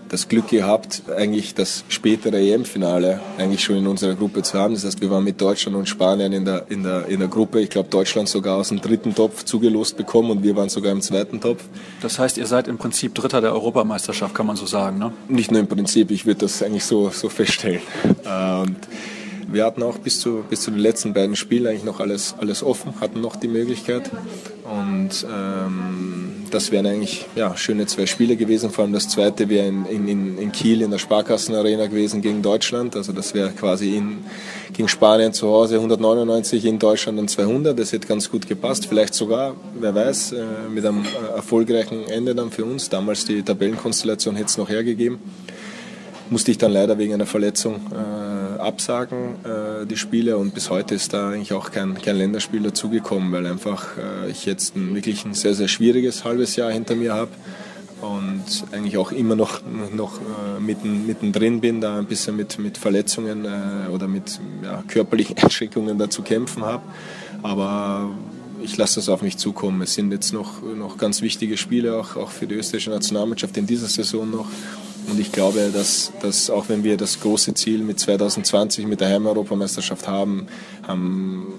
das Glück gehabt, eigentlich das spätere EM-Finale eigentlich schon in unserer Gruppe zu haben. Das heißt, wir waren mit Deutschland und Spanien in der, in der, in der Gruppe. Ich glaube, Deutschland sogar aus dem dritten Topf zugelost bekommen und wir waren sogar im zweiten Topf. Das heißt, ihr seid im Prinzip Dritter der Europameisterschaft, kann man so sagen, ne? Nicht nur im Prinzip, ich würde das eigentlich so, so feststellen. Und wir hatten auch bis zu, bis zu den letzten beiden Spielen eigentlich noch alles, alles offen, hatten noch die Möglichkeit. Und ähm, das wären eigentlich ja, schöne zwei Spiele gewesen. Vor allem das zweite wäre in, in, in Kiel in der Sparkassenarena gewesen gegen Deutschland. Also das wäre quasi in, gegen Spanien zu Hause 199, in Deutschland dann 200. Das hätte ganz gut gepasst. Vielleicht sogar, wer weiß, äh, mit einem äh, erfolgreichen Ende dann für uns. Damals die Tabellenkonstellation hätte es noch hergegeben musste ich dann leider wegen einer Verletzung äh, absagen, äh, die Spiele. Und bis heute ist da eigentlich auch kein, kein Länderspiel dazugekommen, weil einfach äh, ich jetzt ein, wirklich ein sehr, sehr schwieriges halbes Jahr hinter mir habe und eigentlich auch immer noch, noch äh, mitten, mittendrin bin, da ein bisschen mit, mit Verletzungen äh, oder mit ja, körperlichen Einschränkungen da zu kämpfen habe. Aber ich lasse das auf mich zukommen. Es sind jetzt noch, noch ganz wichtige Spiele, auch, auch für die österreichische Nationalmannschaft in dieser Saison noch. Und ich glaube, dass, dass auch wenn wir das große Ziel mit 2020 mit der Heimeuropameisterschaft haben, haben,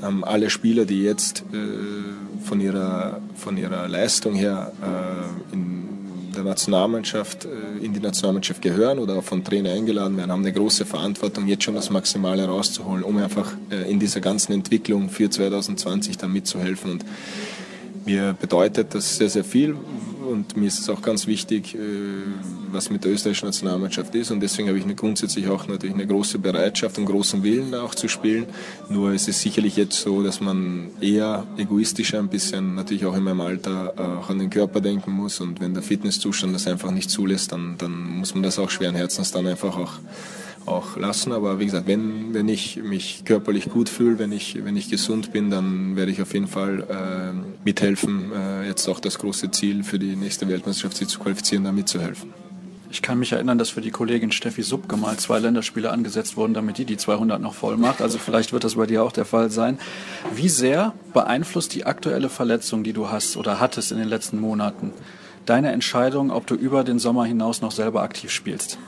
haben alle Spieler, die jetzt äh, von, ihrer, von ihrer Leistung her äh, in der Nationalmannschaft, äh, in die Nationalmannschaft gehören oder auch von Trainer eingeladen werden, haben eine große Verantwortung, jetzt schon das Maximale rauszuholen, um einfach äh, in dieser ganzen Entwicklung für 2020 dann mitzuhelfen. Und mir bedeutet das sehr, sehr viel, und mir ist es auch ganz wichtig, äh, was mit der österreichischen Nationalmannschaft ist und deswegen habe ich eine, grundsätzlich auch natürlich eine große Bereitschaft und großen Willen auch zu spielen. Nur ist es sicherlich jetzt so, dass man eher egoistischer ein bisschen natürlich auch in meinem Alter auch an den Körper denken muss und wenn der Fitnesszustand das einfach nicht zulässt, dann, dann muss man das auch schweren Herzens dann einfach auch auch lassen. Aber wie gesagt, wenn, wenn ich mich körperlich gut fühle, wenn ich, wenn ich gesund bin, dann werde ich auf jeden Fall äh, mithelfen, äh, jetzt auch das große Ziel für die nächste Weltmeisterschaft sich zu qualifizieren, da mitzuhelfen. Ich kann mich erinnern, dass für die Kollegin Steffi Subke mal zwei Länderspiele angesetzt wurden, damit die die 200 noch voll macht. Also vielleicht wird das bei dir auch der Fall sein. Wie sehr beeinflusst die aktuelle Verletzung, die du hast oder hattest in den letzten Monaten, deine Entscheidung, ob du über den Sommer hinaus noch selber aktiv spielst?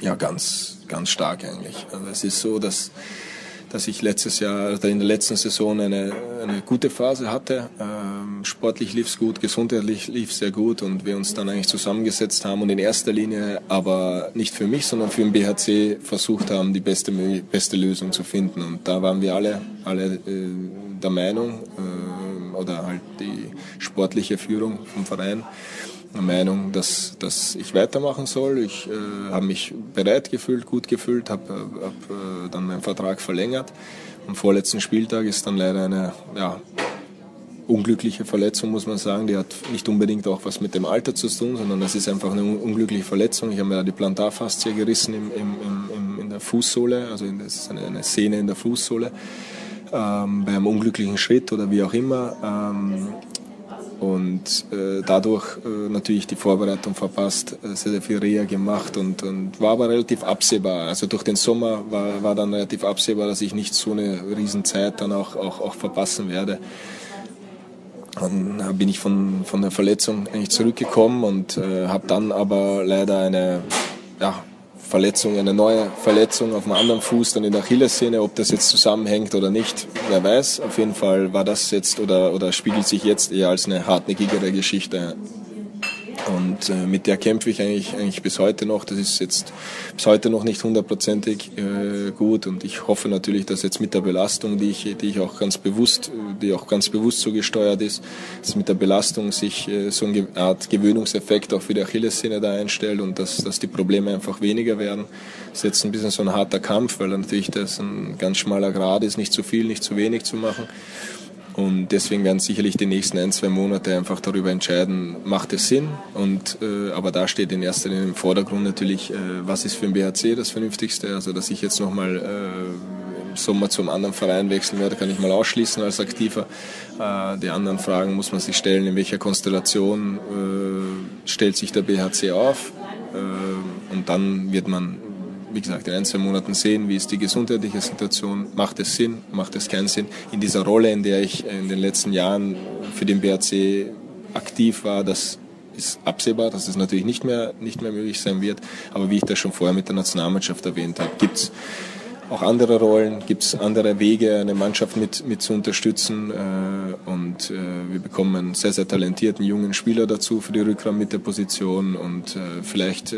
Ja, ganz, ganz stark eigentlich. Also es ist so, dass, dass ich letztes Jahr oder in der letzten Saison eine, eine gute Phase hatte. Ähm, sportlich lief es gut, gesundheitlich lief es sehr gut und wir uns dann eigentlich zusammengesetzt haben und in erster Linie aber nicht für mich, sondern für den BHC versucht haben, die beste, beste Lösung zu finden. Und da waren wir alle, alle äh, der Meinung, äh, oder halt die sportliche Führung vom Verein, Meinung, dass, dass ich weitermachen soll. Ich äh, habe mich bereit gefühlt, gut gefühlt, habe hab, äh, dann meinen Vertrag verlängert. Am vorletzten Spieltag ist dann leider eine ja, unglückliche Verletzung, muss man sagen. Die hat nicht unbedingt auch was mit dem Alter zu tun, sondern das ist einfach eine unglückliche Verletzung. Ich habe mir die Plantarfaszie gerissen im, im, im, in der Fußsohle, also das ist eine, eine Sehne in der Fußsohle. Ähm, bei einem unglücklichen Schritt oder wie auch immer. Ähm, und äh, dadurch äh, natürlich die Vorbereitung verpasst, äh, sehr, sehr viel Reha gemacht und, und war aber relativ absehbar. Also durch den Sommer war, war dann relativ absehbar, dass ich nicht so eine Riesenzeit dann auch, auch, auch verpassen werde. Dann bin ich von, von der Verletzung eigentlich zurückgekommen und äh, habe dann aber leider eine ja, Verletzung, eine neue Verletzung auf einem anderen Fuß, dann in der Achillessehne, ob das jetzt zusammenhängt oder nicht, wer weiß. Auf jeden Fall war das jetzt oder, oder spiegelt sich jetzt eher als eine hartnäckigere Geschichte und äh, mit der kämpfe ich eigentlich, eigentlich bis heute noch. Das ist jetzt bis heute noch nicht hundertprozentig äh, gut und ich hoffe natürlich, dass jetzt mit der Belastung, die ich, die ich auch ganz bewusst, die auch ganz bewusst so gesteuert ist, dass mit der Belastung sich äh, so eine Art Gewöhnungseffekt auch für die Achillessehne da einstellt und dass, dass die Probleme einfach weniger werden. Das ist jetzt ein bisschen so ein harter Kampf, weil natürlich das ein ganz schmaler Grad ist, nicht zu viel, nicht zu wenig zu machen. Und deswegen werden sicherlich die nächsten ein, zwei Monate einfach darüber entscheiden, macht es Sinn. Und, äh, aber da steht in erster Linie im Vordergrund natürlich, äh, was ist für den BHC das Vernünftigste. Also dass ich jetzt nochmal äh, Sommer zum anderen Verein wechseln werde, kann ich mal ausschließen als Aktiver. Äh, die anderen Fragen muss man sich stellen, in welcher Konstellation äh, stellt sich der BHC auf. Äh, und dann wird man wie gesagt, in ein, zwei Monaten sehen, wie ist die gesundheitliche Situation, macht es Sinn, macht es keinen Sinn. In dieser Rolle, in der ich in den letzten Jahren für den BRC aktiv war, das ist absehbar, dass es natürlich nicht mehr, nicht mehr möglich sein wird. Aber wie ich das schon vorher mit der Nationalmannschaft erwähnt habe, gibt es auch andere Rollen, gibt es andere Wege, eine Mannschaft mit, mit zu unterstützen. Äh, und äh, wir bekommen einen sehr, sehr talentierten jungen Spieler dazu für die Rückraum mit der Position und äh, vielleicht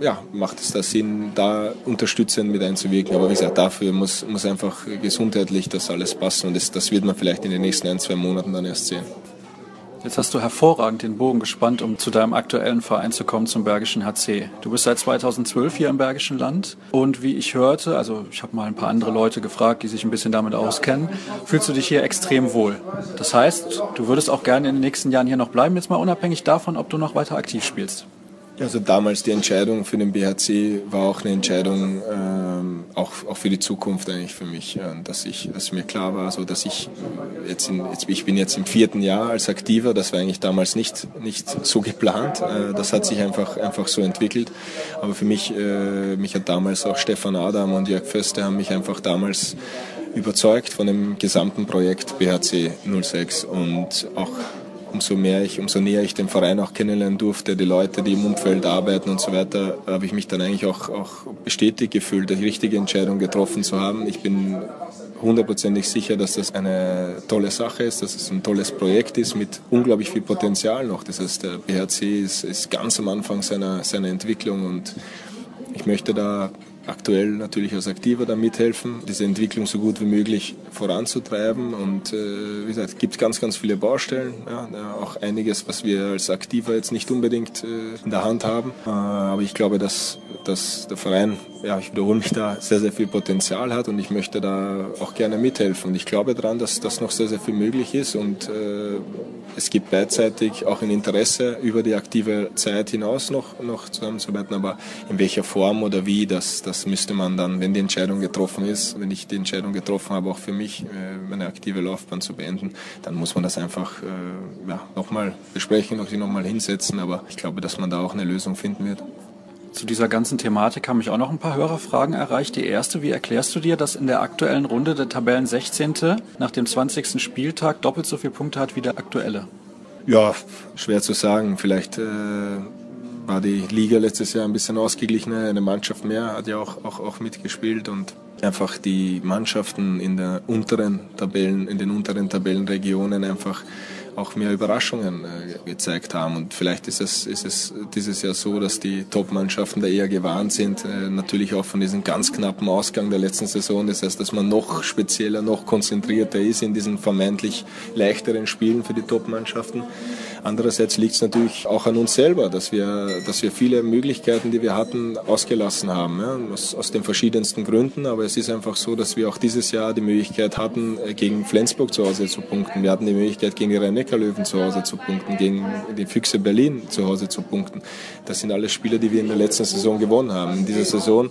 ja, macht es da Sinn, da unterstützend mit einzuwirken. Aber wie gesagt, dafür muss, muss einfach gesundheitlich das alles passen und das, das wird man vielleicht in den nächsten ein, zwei Monaten dann erst sehen. Jetzt hast du hervorragend den Bogen gespannt, um zu deinem aktuellen Verein zu kommen, zum Bergischen HC. Du bist seit 2012 hier im Bergischen Land und wie ich hörte, also ich habe mal ein paar andere Leute gefragt, die sich ein bisschen damit auskennen, fühlst du dich hier extrem wohl. Das heißt, du würdest auch gerne in den nächsten Jahren hier noch bleiben, jetzt mal unabhängig davon, ob du noch weiter aktiv spielst. Also damals die Entscheidung für den BHC war auch eine Entscheidung ähm, auch, auch für die Zukunft eigentlich für mich, äh, dass ich, dass mir klar war, so dass ich jetzt, in, jetzt ich bin jetzt im vierten Jahr als Aktiver, das war eigentlich damals nicht nicht so geplant, äh, das hat sich einfach einfach so entwickelt, aber für mich äh, mich hat damals auch Stefan Adam und Jörg Föste haben mich einfach damals überzeugt von dem gesamten Projekt BHC 06 und auch umso mehr ich, umso näher ich den Verein auch kennenlernen durfte, die Leute, die im Umfeld arbeiten und so weiter, habe ich mich dann eigentlich auch, auch bestätigt gefühlt, die richtige Entscheidung getroffen zu haben. Ich bin hundertprozentig sicher, dass das eine tolle Sache ist, dass es ein tolles Projekt ist mit unglaublich viel Potenzial noch. Das heißt, der BHC ist, ist ganz am Anfang seiner, seiner Entwicklung und ich möchte da aktuell natürlich als Aktiver da mithelfen, diese Entwicklung so gut wie möglich voranzutreiben. Und äh, wie gesagt, es gibt ganz, ganz viele Baustellen, ja, auch einiges, was wir als Aktiver jetzt nicht unbedingt äh, in der Hand haben. Äh, aber ich glaube, dass, dass der Verein, ja, ich wiederhole mich da, sehr, sehr viel Potenzial hat und ich möchte da auch gerne mithelfen. Und ich glaube daran, dass das noch sehr, sehr viel möglich ist und äh, es gibt beidseitig auch ein Interesse über die aktive Zeit hinaus noch, noch zusammenzuarbeiten, aber in welcher Form oder wie, das, das müsste man dann, wenn die Entscheidung getroffen ist, wenn ich die Entscheidung getroffen habe, auch für mich, äh, meine aktive Laufbahn zu beenden, dann muss man das einfach äh, ja, nochmal besprechen, noch nochmal hinsetzen, aber ich glaube, dass man da auch eine Lösung finden wird. Zu dieser ganzen Thematik haben mich auch noch ein paar Hörerfragen erreicht. Die erste, wie erklärst du dir, dass in der aktuellen Runde der Tabellen 16. nach dem 20. Spieltag doppelt so viele Punkte hat wie der aktuelle? Ja, schwer zu sagen. Vielleicht äh, war die Liga letztes Jahr ein bisschen ausgeglichener, eine Mannschaft mehr hat ja auch, auch, auch mitgespielt und einfach die Mannschaften in der unteren Tabellen, in den unteren Tabellenregionen einfach auch mehr Überraschungen äh, gezeigt haben. Und vielleicht ist es, ist es dieses Jahr so, dass die Top-Mannschaften da eher gewarnt sind, äh, natürlich auch von diesem ganz knappen Ausgang der letzten Saison. Das heißt, dass man noch spezieller, noch konzentrierter ist in diesen vermeintlich leichteren Spielen für die Top-Mannschaften. Andererseits liegt es natürlich auch an uns selber, dass wir, dass wir viele Möglichkeiten, die wir hatten, ausgelassen haben. Ja, aus, aus den verschiedensten Gründen. Aber es ist einfach so, dass wir auch dieses Jahr die Möglichkeit hatten, äh, gegen Flensburg zu Hause zu punkten. Wir hatten die Möglichkeit, gegen die rhein Neckarlöwen zu Hause zu punkten, gegen die Füchse Berlin zu Hause zu punkten. Das sind alles Spiele, die wir in der letzten Saison gewonnen haben. In dieser Saison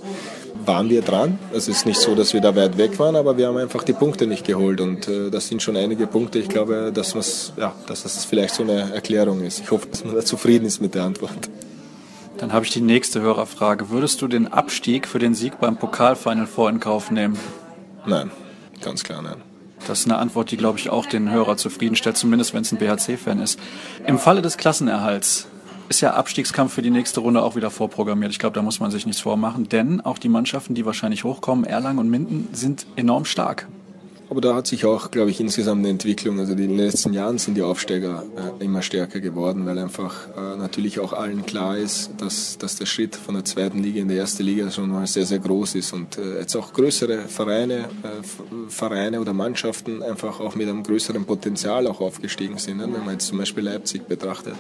waren wir dran. Es ist nicht so, dass wir da weit weg waren, aber wir haben einfach die Punkte nicht geholt. Und äh, das sind schon einige Punkte. Ich glaube, dass, ja, dass das vielleicht so eine Erklärung ist. Ich hoffe, dass man da zufrieden ist mit der Antwort. Dann habe ich die nächste Hörerfrage. Würdest du den Abstieg für den Sieg beim Pokalfinal vor in Kauf nehmen? Nein, ganz klar nein. Das ist eine Antwort, die, glaube ich, auch den Hörer zufriedenstellt, zumindest wenn es ein BHC-Fan ist. Im Falle des Klassenerhalts ist ja Abstiegskampf für die nächste Runde auch wieder vorprogrammiert. Ich glaube, da muss man sich nichts vormachen, denn auch die Mannschaften, die wahrscheinlich hochkommen, Erlangen und Minden, sind enorm stark. Aber da hat sich auch, glaube ich, insgesamt eine Entwicklung. Also in den letzten Jahren sind die Aufsteiger äh, immer stärker geworden, weil einfach äh, natürlich auch allen klar ist, dass, dass der Schritt von der zweiten Liga in die erste Liga schon mal sehr, sehr groß ist. Und äh, jetzt auch größere Vereine, äh, Vereine oder Mannschaften einfach auch mit einem größeren Potenzial auch aufgestiegen sind. Ne? Wenn man jetzt zum Beispiel Leipzig betrachtet.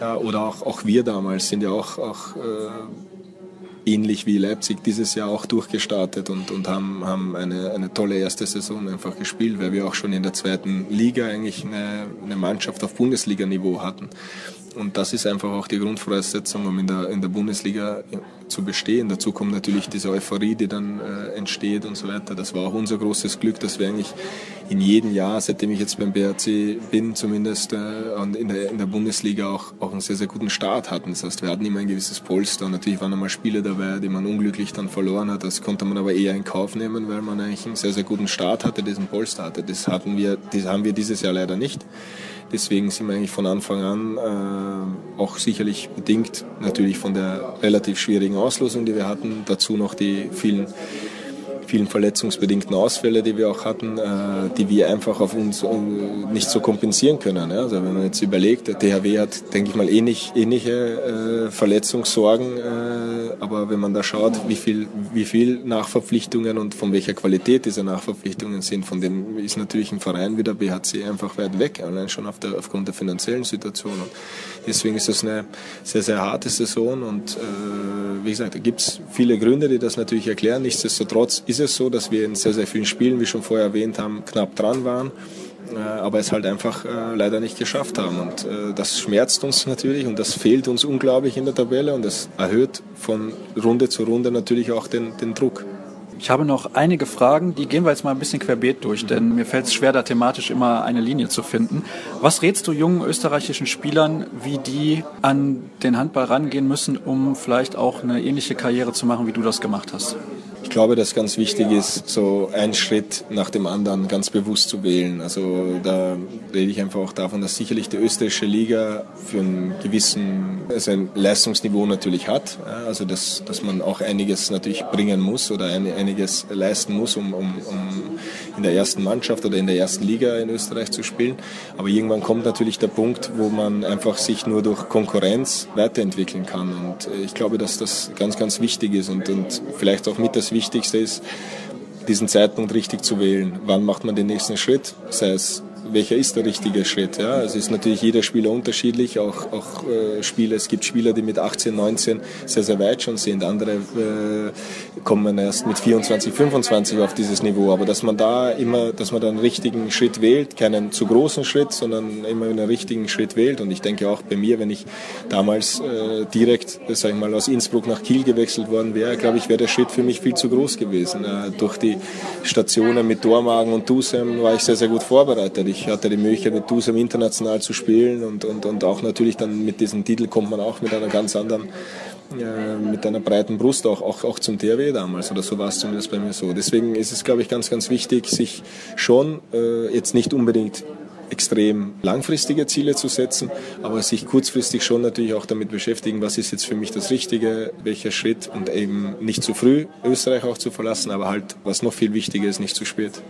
Ja, oder auch, auch wir damals sind ja auch, auch äh, ähnlich wie Leipzig dieses Jahr auch durchgestartet und, und haben, haben eine, eine tolle erste Saison einfach gespielt, weil wir auch schon in der zweiten Liga eigentlich eine, eine Mannschaft auf Bundesliga-Niveau hatten. Und das ist einfach auch die Grundvoraussetzung, um in der, in der Bundesliga zu bestehen. Dazu kommt natürlich diese Euphorie, die dann äh, entsteht und so weiter. Das war auch unser großes Glück, dass wir eigentlich in jedem Jahr, seitdem ich jetzt beim BRC bin, zumindest äh, und in der, in der Bundesliga auch, auch einen sehr, sehr guten Start hatten. Das heißt, wir hatten immer ein gewisses Polster. Und natürlich waren einmal Spiele dabei, die man unglücklich dann verloren hat. Das konnte man aber eher in Kauf nehmen, weil man eigentlich einen sehr, sehr guten Start hatte, diesen Polster hatte. Das hatten wir, das haben wir dieses Jahr leider nicht. Deswegen sind wir eigentlich von Anfang an äh, auch sicherlich bedingt natürlich von der relativ schwierigen Auslosung, die wir hatten, dazu noch die vielen vielen verletzungsbedingten Ausfälle, die wir auch hatten, äh, die wir einfach auf uns äh, nicht so kompensieren können. Ja? Also wenn man jetzt überlegt, der THW hat, denke ich mal, ähnlich, ähnliche äh, Verletzungssorgen, äh, aber wenn man da schaut, wie viel, wie viel Nachverpflichtungen und von welcher Qualität diese Nachverpflichtungen sind, von dem ist natürlich ein Verein wie der BHC einfach weit weg, allein schon auf der, aufgrund der finanziellen Situation. Und deswegen ist das eine sehr, sehr harte Saison und äh, wie gesagt, da gibt es viele Gründe, die das natürlich erklären. Nichtsdestotrotz ist es so, dass wir in sehr, sehr vielen Spielen, wie schon vorher erwähnt haben, knapp dran waren äh, aber es halt einfach äh, leider nicht geschafft haben. Und äh, das schmerzt uns natürlich und das fehlt uns unglaublich in der Tabelle und das erhöht von Runde zu Runde natürlich auch den, den Druck. Ich habe noch einige Fragen, die gehen wir jetzt mal ein bisschen querbeet durch, denn mir fällt es schwer, da thematisch immer eine Linie zu finden. Was rätst du jungen österreichischen Spielern, wie die an den Handball rangehen müssen, um vielleicht auch eine ähnliche Karriere zu machen, wie du das gemacht hast? Ich glaube, dass ganz wichtig ist, so einen Schritt nach dem anderen ganz bewusst zu wählen. Also da rede ich einfach auch davon, dass sicherlich die österreichische Liga für einen gewissen also ein Leistungsniveau natürlich hat. Also dass, dass man auch einiges natürlich bringen muss oder einiges leisten muss, um, um, um in der ersten Mannschaft oder in der ersten Liga in Österreich zu spielen. Aber irgendwann kommt natürlich der Punkt, wo man einfach sich nur durch Konkurrenz weiterentwickeln kann. Und ich glaube, dass das ganz, ganz wichtig ist und, und vielleicht auch mit das Wichtigste ist, diesen Zeitpunkt richtig zu wählen. Wann macht man den nächsten Schritt? Sei es welcher ist der richtige Schritt. Ja? Es ist natürlich jeder Spieler unterschiedlich, auch, auch äh, Spieler, es gibt Spieler, die mit 18, 19 sehr, sehr weit schon sind, andere äh, kommen erst mit 24, 25 auf dieses Niveau, aber dass man da immer, dass man einen richtigen Schritt wählt, keinen zu großen Schritt, sondern immer einen richtigen Schritt wählt und ich denke auch bei mir, wenn ich damals äh, direkt, sag ich mal, aus Innsbruck nach Kiel gewechselt worden wäre, glaube ich, wäre der Schritt für mich viel zu groß gewesen. Äh, durch die Stationen mit Dormagen und Dusem war ich sehr, sehr gut vorbereitet. Ich ich hatte die Möglichkeit, mit Dusam international zu spielen und, und, und auch natürlich dann mit diesem Titel kommt man auch mit einer ganz anderen, äh, mit einer breiten Brust auch, auch, auch zum THW damals oder so war es zumindest bei mir so. Deswegen ist es, glaube ich, ganz, ganz wichtig, sich schon äh, jetzt nicht unbedingt extrem langfristige Ziele zu setzen, aber sich kurzfristig schon natürlich auch damit beschäftigen, was ist jetzt für mich das Richtige, welcher Schritt und eben nicht zu früh Österreich auch zu verlassen, aber halt, was noch viel wichtiger ist, nicht zu spät.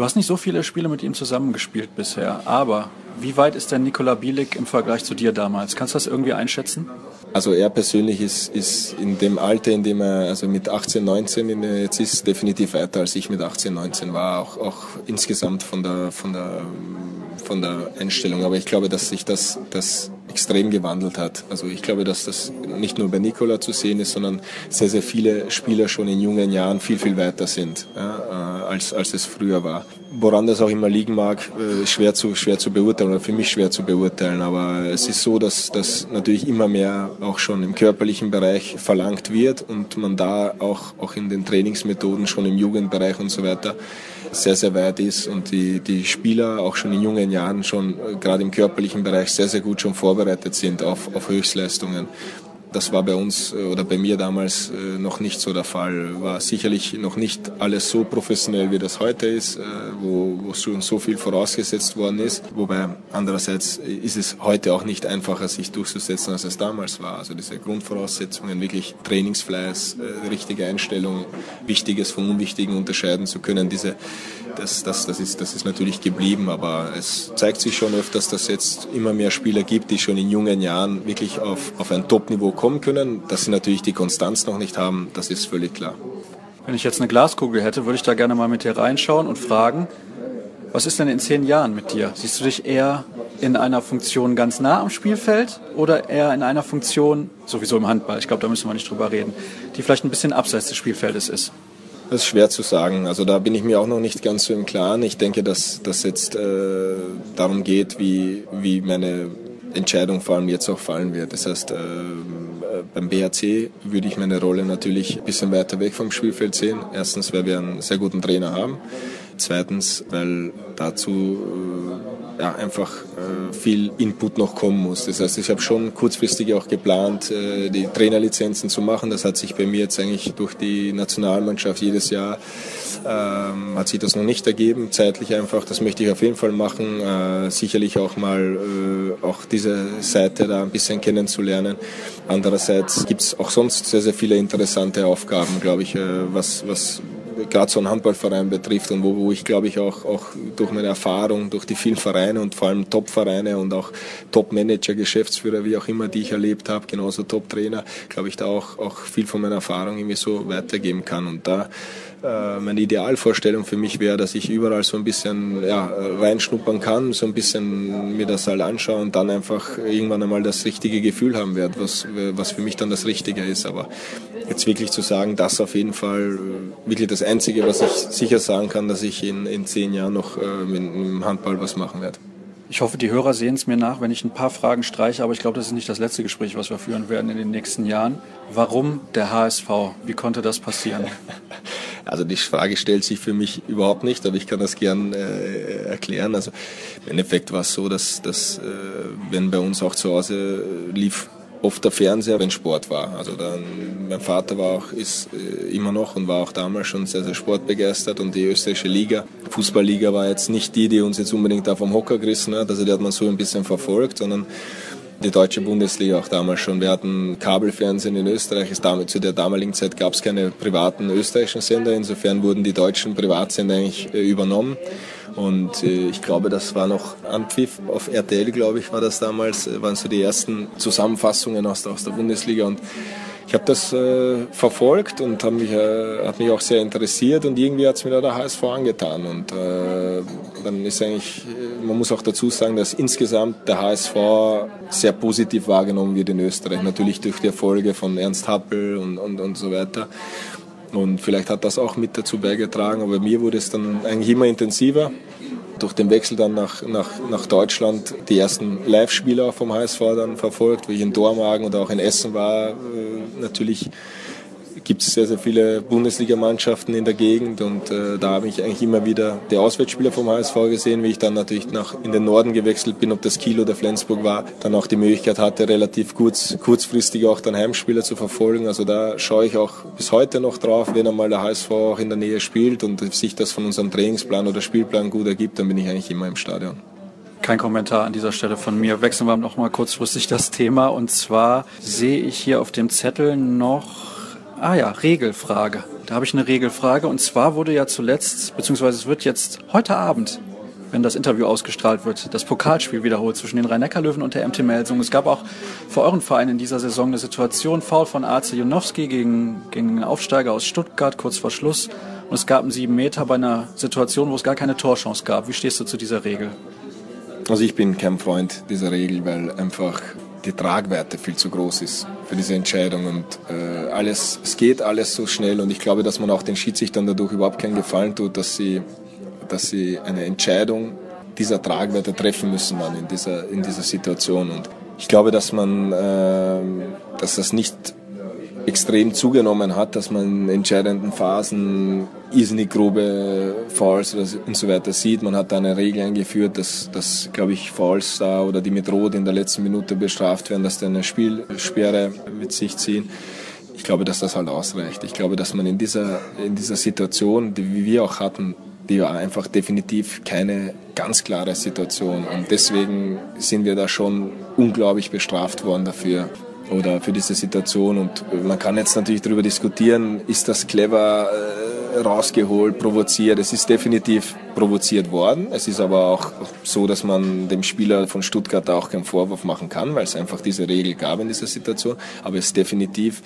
Du hast nicht so viele Spiele mit ihm zusammengespielt bisher, aber wie weit ist denn Nikola Bielik im Vergleich zu dir damals? Kannst du das irgendwie einschätzen? Also er persönlich ist, ist in dem Alter, in dem er also mit 18, 19 jetzt ist, definitiv weiter als ich mit 18, 19 war, auch, auch insgesamt von der, von der von der Einstellung. Aber ich glaube, dass sich das, das extrem gewandelt hat. Also ich glaube, dass das nicht nur bei Nikola zu sehen ist, sondern sehr, sehr viele Spieler schon in jungen Jahren viel, viel weiter sind, ja, äh, als, als es früher war. Woran das auch immer liegen mag, äh, schwer zu, schwer zu beurteilen oder für mich schwer zu beurteilen. Aber es ist so, dass, dass natürlich immer mehr auch schon im körperlichen Bereich verlangt wird und man da auch, auch in den Trainingsmethoden schon im Jugendbereich und so weiter sehr, sehr weit ist und die, die Spieler auch schon in jungen Jahren schon äh, gerade im körperlichen Bereich sehr, sehr gut schon vorbereitet sind auf, auf Höchstleistungen. Das war bei uns äh, oder bei mir damals äh, noch nicht so der Fall. War sicherlich noch nicht alles so professionell, wie das heute ist, äh, wo, wo schon so viel vorausgesetzt worden ist. Wobei andererseits ist es heute auch nicht einfacher, sich durchzusetzen, als es damals war. Also diese Grundvoraussetzungen, wirklich Trainingsfleiß, richtige Einstellung, Wichtiges vom Unwichtigen unterscheiden zu können, diese, das, das, das, ist, das ist natürlich geblieben. Aber es zeigt sich schon öfters, dass es jetzt immer mehr Spieler gibt, die schon in jungen Jahren wirklich auf, auf ein Top-Niveau kommen können. Dass sie natürlich die Konstanz noch nicht haben, das ist völlig klar. Wenn ich jetzt eine Glaskugel hätte, würde ich da gerne mal mit dir reinschauen und fragen, was ist denn in zehn Jahren mit dir? Siehst du dich eher in einer Funktion ganz nah am Spielfeld oder eher in einer Funktion, sowieso im Handball, ich glaube, da müssen wir nicht drüber reden, die vielleicht ein bisschen abseits des Spielfeldes ist? Das ist schwer zu sagen. Also da bin ich mir auch noch nicht ganz so im Klaren. Ich denke, dass das jetzt äh, darum geht, wie, wie meine Entscheidung vor allem jetzt auch fallen wird. Das heißt, äh, beim BHC würde ich meine Rolle natürlich ein bisschen weiter weg vom Spielfeld sehen. Erstens, weil wir einen sehr guten Trainer haben. Zweitens, weil dazu äh, ja, einfach äh, viel Input noch kommen muss. Das heißt, ich habe schon kurzfristig auch geplant, äh, die Trainerlizenzen zu machen. Das hat sich bei mir jetzt eigentlich durch die Nationalmannschaft jedes Jahr ähm, hat sich das noch nicht ergeben, zeitlich einfach. Das möchte ich auf jeden Fall machen. Äh, sicherlich auch mal äh, auch diese Seite da ein bisschen kennenzulernen. Andererseits gibt es auch sonst sehr, sehr viele interessante Aufgaben, glaube ich, äh, was, was gerade so einen Handballverein betrifft und wo, wo ich glaube ich auch, auch durch meine Erfahrung, durch die vielen Vereine und vor allem Top-Vereine und auch Top-Manager, Geschäftsführer, wie auch immer, die ich erlebt habe, genauso Top-Trainer, glaube ich da auch, auch viel von meiner Erfahrung irgendwie so weitergeben kann. Und da meine Idealvorstellung für mich wäre, dass ich überall so ein bisschen ja, reinschnuppern kann, so ein bisschen mir das halt anschaue und dann einfach irgendwann einmal das richtige Gefühl haben werde, was, was für mich dann das Richtige ist. Aber jetzt wirklich zu sagen, das auf jeden Fall wirklich das Einzige, was ich sicher sagen kann, dass ich in, in zehn Jahren noch äh, mit dem Handball was machen werde. Ich hoffe, die Hörer sehen es mir nach, wenn ich ein paar Fragen streiche, aber ich glaube, das ist nicht das letzte Gespräch, was wir führen werden in den nächsten Jahren. Warum der HSV? Wie konnte das passieren? Also die Frage stellt sich für mich überhaupt nicht, aber ich kann das gern äh, erklären. Also im Endeffekt war es so, dass, dass äh, wenn bei uns auch zu Hause lief oft der Fernseher, wenn Sport war. Also dann, mein Vater war auch, ist äh, immer noch und war auch damals schon sehr, sehr sportbegeistert und die österreichische Liga, Fußballliga war jetzt nicht die, die uns jetzt unbedingt da vom Hocker gerissen hat, also die hat man so ein bisschen verfolgt, sondern die deutsche Bundesliga auch damals schon. Wir hatten Kabelfernsehen in Österreich. zu der damaligen Zeit gab es keine privaten österreichischen Sender. Insofern wurden die deutschen Privatsender eigentlich äh, übernommen. Und äh, ich glaube, das war noch Anpfiff auf RTL, glaube ich, war das damals, äh, waren so die ersten Zusammenfassungen aus der, aus der Bundesliga. Und ich habe das äh, verfolgt und mich, äh, hat mich auch sehr interessiert und irgendwie hat es mir da der HSV angetan. Und äh, dann ist eigentlich, äh, man muss auch dazu sagen, dass insgesamt der HSV sehr positiv wahrgenommen wird in Österreich. Natürlich durch die Erfolge von Ernst Happel und, und, und so weiter. Und vielleicht hat das auch mit dazu beigetragen, aber mir wurde es dann eigentlich immer intensiver durch den Wechsel dann nach, nach, nach Deutschland die ersten Live-Spieler vom HSV dann verfolgt, wie ich in Dormagen oder auch in Essen war, äh, natürlich gibt es sehr, sehr viele Bundesligamannschaften in der Gegend und äh, da habe ich eigentlich immer wieder die Auswärtsspieler vom HSV gesehen, wie ich dann natürlich nach in den Norden gewechselt bin, ob das Kiel oder Flensburg war, dann auch die Möglichkeit hatte, relativ kurz, kurzfristig auch dann Heimspieler zu verfolgen. Also da schaue ich auch bis heute noch drauf, wenn einmal der HSV auch in der Nähe spielt und sich das von unserem Trainingsplan oder Spielplan gut ergibt, dann bin ich eigentlich immer im Stadion kein Kommentar an dieser Stelle von mir. Wechseln wir noch mal kurzfristig das Thema. Und zwar sehe ich hier auf dem Zettel noch Ah ja, Regelfrage. Da habe ich eine Regelfrage. Und zwar wurde ja zuletzt, beziehungsweise es wird jetzt heute Abend, wenn das Interview ausgestrahlt wird, das Pokalspiel wiederholt zwischen den Rhein-Neckar-Löwen und der MT Melsung. Es gab auch für euren Verein in dieser Saison eine Situation, Foul von Arze Jonowski gegen, gegen einen Aufsteiger aus Stuttgart, kurz vor Schluss. Und es gab einen sieben Meter bei einer Situation, wo es gar keine Torchance gab. Wie stehst du zu dieser Regel? Also ich bin kein Freund dieser Regel, weil einfach die Tragweite viel zu groß ist für diese Entscheidung und äh, alles, es geht alles so schnell und ich glaube, dass man auch den Schiedsrichtern dadurch überhaupt keinen Gefallen tut, dass sie, dass sie eine Entscheidung dieser Tragweite treffen müssen dann in dieser, in dieser Situation. Und ich glaube, dass man, äh, dass das nicht extrem zugenommen hat, dass man in entscheidenden Phasen irrsinnig grobe Fouls und so weiter sieht. Man hat da eine Regel eingeführt, dass, dass glaube ich, Fouls da oder die mit Rot in der letzten Minute bestraft werden, dass die eine Spielsperre mit sich ziehen. Ich glaube, dass das halt ausreicht. Ich glaube, dass man in dieser, in dieser Situation, die wir auch hatten, die war einfach definitiv keine ganz klare Situation. Und deswegen sind wir da schon unglaublich bestraft worden dafür oder für diese Situation. Und man kann jetzt natürlich darüber diskutieren, ist das clever äh, rausgeholt, provoziert. Es ist definitiv provoziert worden. Es ist aber auch so, dass man dem Spieler von Stuttgart auch keinen Vorwurf machen kann, weil es einfach diese Regel gab in dieser Situation. Aber es ist definitiv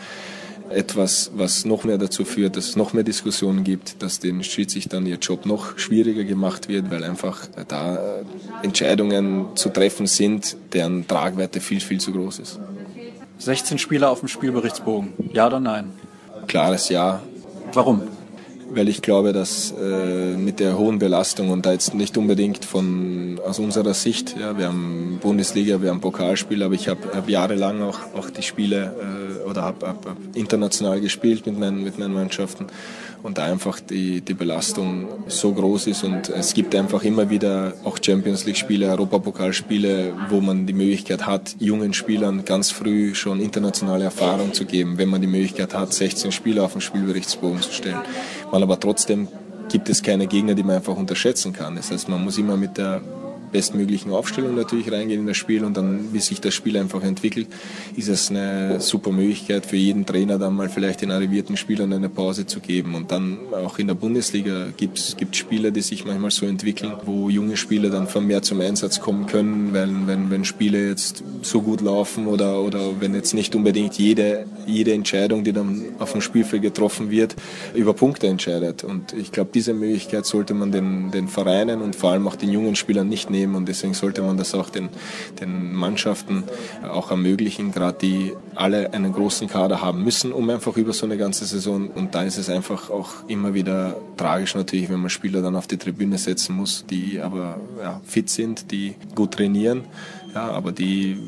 etwas, was noch mehr dazu führt, dass es noch mehr Diskussionen gibt, dass den Schiedsrichtern ihr Job noch schwieriger gemacht wird, weil einfach da äh, Entscheidungen zu treffen sind, deren Tragweite viel, viel zu groß ist. 16 Spieler auf dem Spielberichtsbogen. Ja oder nein? Klares Ja. Warum? Weil ich glaube, dass äh, mit der hohen Belastung und da jetzt nicht unbedingt von aus unserer Sicht, ja, wir haben Bundesliga, wir haben Pokalspiel, aber ich habe hab jahrelang auch, auch die Spiele äh, oder habe hab, hab international gespielt mit meinen, mit meinen Mannschaften und da einfach die, die Belastung so groß ist und es gibt einfach immer wieder auch Champions League Spiele, Europapokalspiele, wo man die Möglichkeit hat, jungen Spielern ganz früh schon internationale Erfahrung zu geben, wenn man die Möglichkeit hat, 16 Spieler auf den Spielberichtsbogen zu stellen. Man aber trotzdem gibt es keine Gegner, die man einfach unterschätzen kann. Das heißt, man muss immer mit der bestmöglichen Aufstellung natürlich reingehen in das Spiel und dann, wie sich das Spiel einfach entwickelt, ist es eine super Möglichkeit für jeden Trainer, dann mal vielleicht den arrivierten Spielern eine Pause zu geben. Und dann auch in der Bundesliga gibt es Spieler, die sich manchmal so entwickeln, wo junge Spieler dann vermehrt zum Einsatz kommen können, weil wenn, wenn Spiele jetzt so gut laufen oder, oder wenn jetzt nicht unbedingt jede, jede Entscheidung, die dann auf dem Spielfeld getroffen wird, über Punkte entscheidet. Und ich glaube, diese Möglichkeit sollte man den, den Vereinen und vor allem auch den jungen Spielern nicht nehmen und deswegen sollte man das auch den, den Mannschaften auch ermöglichen, gerade die alle einen großen Kader haben müssen, um einfach über so eine ganze Saison und da ist es einfach auch immer wieder tragisch natürlich, wenn man Spieler dann auf die Tribüne setzen muss, die aber ja, fit sind, die gut trainieren, ja, aber die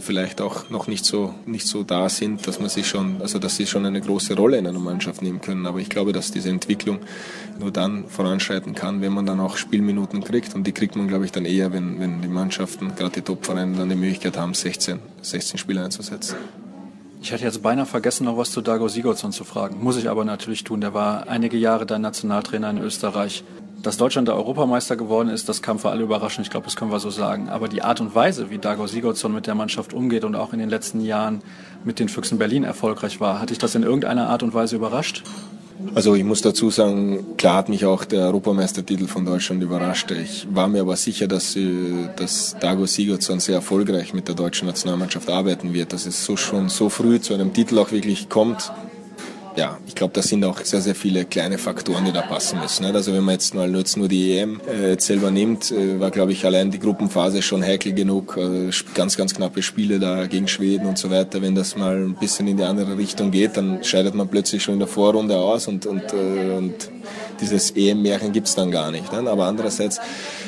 vielleicht auch noch nicht so, nicht so da sind, dass man sich schon, also dass sie schon eine große Rolle in einer Mannschaft nehmen können. Aber ich glaube, dass diese Entwicklung nur dann voranschreiten kann, wenn man dann auch Spielminuten kriegt. Und die kriegt man, glaube ich, dann eher, wenn, wenn die Mannschaften, gerade die Topvereine, dann die Möglichkeit haben, 16, 16 Spieler einzusetzen. Ich hatte jetzt beinahe vergessen, noch was zu Dago Sigurdsson zu fragen. Muss ich aber natürlich tun. Der war einige Jahre dein Nationaltrainer in Österreich. Dass Deutschland der Europameister geworden ist, das kam für alle überraschend. Ich glaube, das können wir so sagen. Aber die Art und Weise, wie Dago Sigurdsson mit der Mannschaft umgeht und auch in den letzten Jahren mit den Füchsen Berlin erfolgreich war, hat dich das in irgendeiner Art und Weise überrascht? Also ich muss dazu sagen, klar hat mich auch der Europameistertitel von Deutschland überrascht. Ich war mir aber sicher, dass, dass Dago Sigurdsson sehr erfolgreich mit der deutschen Nationalmannschaft arbeiten wird, dass es so schon so früh zu einem Titel auch wirklich kommt ja, ich glaube, da sind auch sehr, sehr viele kleine Faktoren, die da passen müssen. Also wenn man jetzt mal jetzt nur die EM äh, selber nimmt, äh, war, glaube ich, allein die Gruppenphase schon heikel genug. Äh, ganz, ganz knappe Spiele da gegen Schweden und so weiter. Wenn das mal ein bisschen in die andere Richtung geht, dann scheidet man plötzlich schon in der Vorrunde aus und, und, äh, und dieses EM-Märchen gibt es dann gar nicht. Ne? Aber andererseits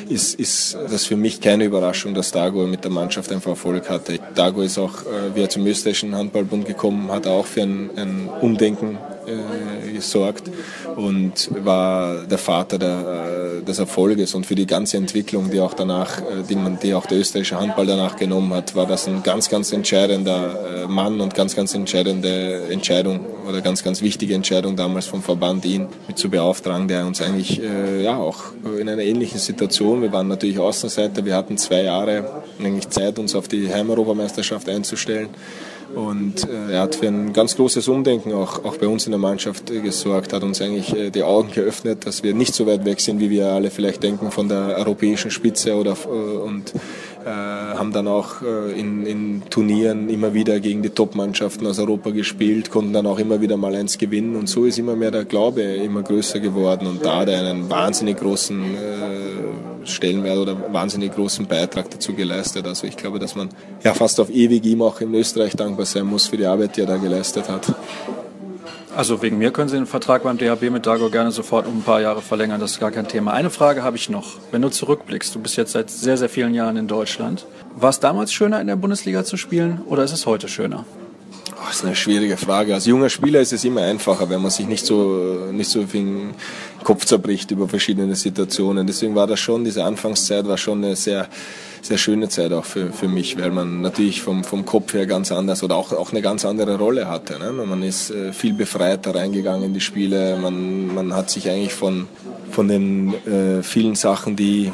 ist, ist das für mich keine Überraschung, dass Dago mit der Mannschaft einfach Erfolg hatte. Dago ist auch, äh, wie er zum österreichischen Handballbund gekommen, hat auch für ein, ein Umdenken äh, gesorgt und war der Vater der, äh, des Erfolges. Und für die ganze Entwicklung, die auch danach, äh, die man, die auch der österreichische Handball danach genommen hat, war das ein ganz, ganz entscheidender Mann und ganz, ganz entscheidende Entscheidung oder ganz, ganz wichtige Entscheidung damals vom Verband, ihn mit zu beauftragen, der uns eigentlich ja auch in einer ähnlichen Situation, wir waren natürlich Außenseiter, wir hatten zwei Jahre eigentlich Zeit, uns auf die Heimeuropameisterschaft einzustellen und äh, er hat für ein ganz großes Umdenken auch, auch bei uns in der Mannschaft gesorgt, hat uns eigentlich äh, die Augen geöffnet, dass wir nicht so weit weg sind, wie wir alle vielleicht denken von der europäischen Spitze oder äh, und äh, haben dann auch äh, in, in Turnieren immer wieder gegen die Top-Mannschaften aus Europa gespielt, konnten dann auch immer wieder mal eins gewinnen und so ist immer mehr der Glaube immer größer geworden und da hat er einen wahnsinnig großen äh, Stellenwert oder wahnsinnig großen Beitrag dazu geleistet. Also ich glaube, dass man ja fast auf ewig ihm auch in Österreich dankbar sein muss für die Arbeit, die er da geleistet hat. Also wegen mir können Sie den Vertrag beim DHB mit Dago gerne sofort um ein paar Jahre verlängern, das ist gar kein Thema. Eine Frage habe ich noch. Wenn du zurückblickst, du bist jetzt seit sehr, sehr vielen Jahren in Deutschland. War es damals schöner, in der Bundesliga zu spielen oder ist es heute schöner? Oh, das ist eine schwierige Frage. Als junger Spieler ist es immer einfacher, wenn man sich nicht so, nicht so viel Kopf zerbricht über verschiedene Situationen. Deswegen war das schon, diese Anfangszeit war schon eine sehr, sehr schöne Zeit auch für, für mich, weil man natürlich vom, vom Kopf her ganz anders oder auch, auch eine ganz andere Rolle hatte. Ne? Man ist äh, viel befreiter reingegangen in die Spiele. Man, man hat sich eigentlich von, von den äh, vielen Sachen, die,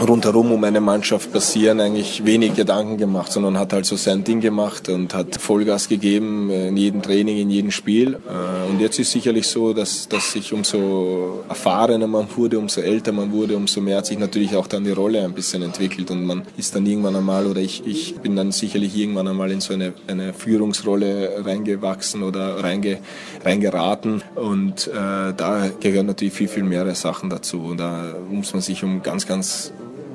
rundherum um eine Mannschaft passieren, eigentlich wenig Gedanken gemacht, sondern hat halt so sein Ding gemacht und hat Vollgas gegeben in jedem Training, in jedem Spiel. Äh, und jetzt ist sicherlich so, dass, dass sich umso erfahrener man wurde, umso älter man wurde, umso mehr hat sich natürlich auch dann die Rolle ein bisschen entwickelt und man ist dann irgendwann einmal oder ich, ich bin dann sicherlich irgendwann einmal in so eine, eine Führungsrolle reingewachsen oder reinge, reingeraten und äh, da gehören natürlich viel, viel mehrere Sachen dazu und da muss man sich um ganz, ganz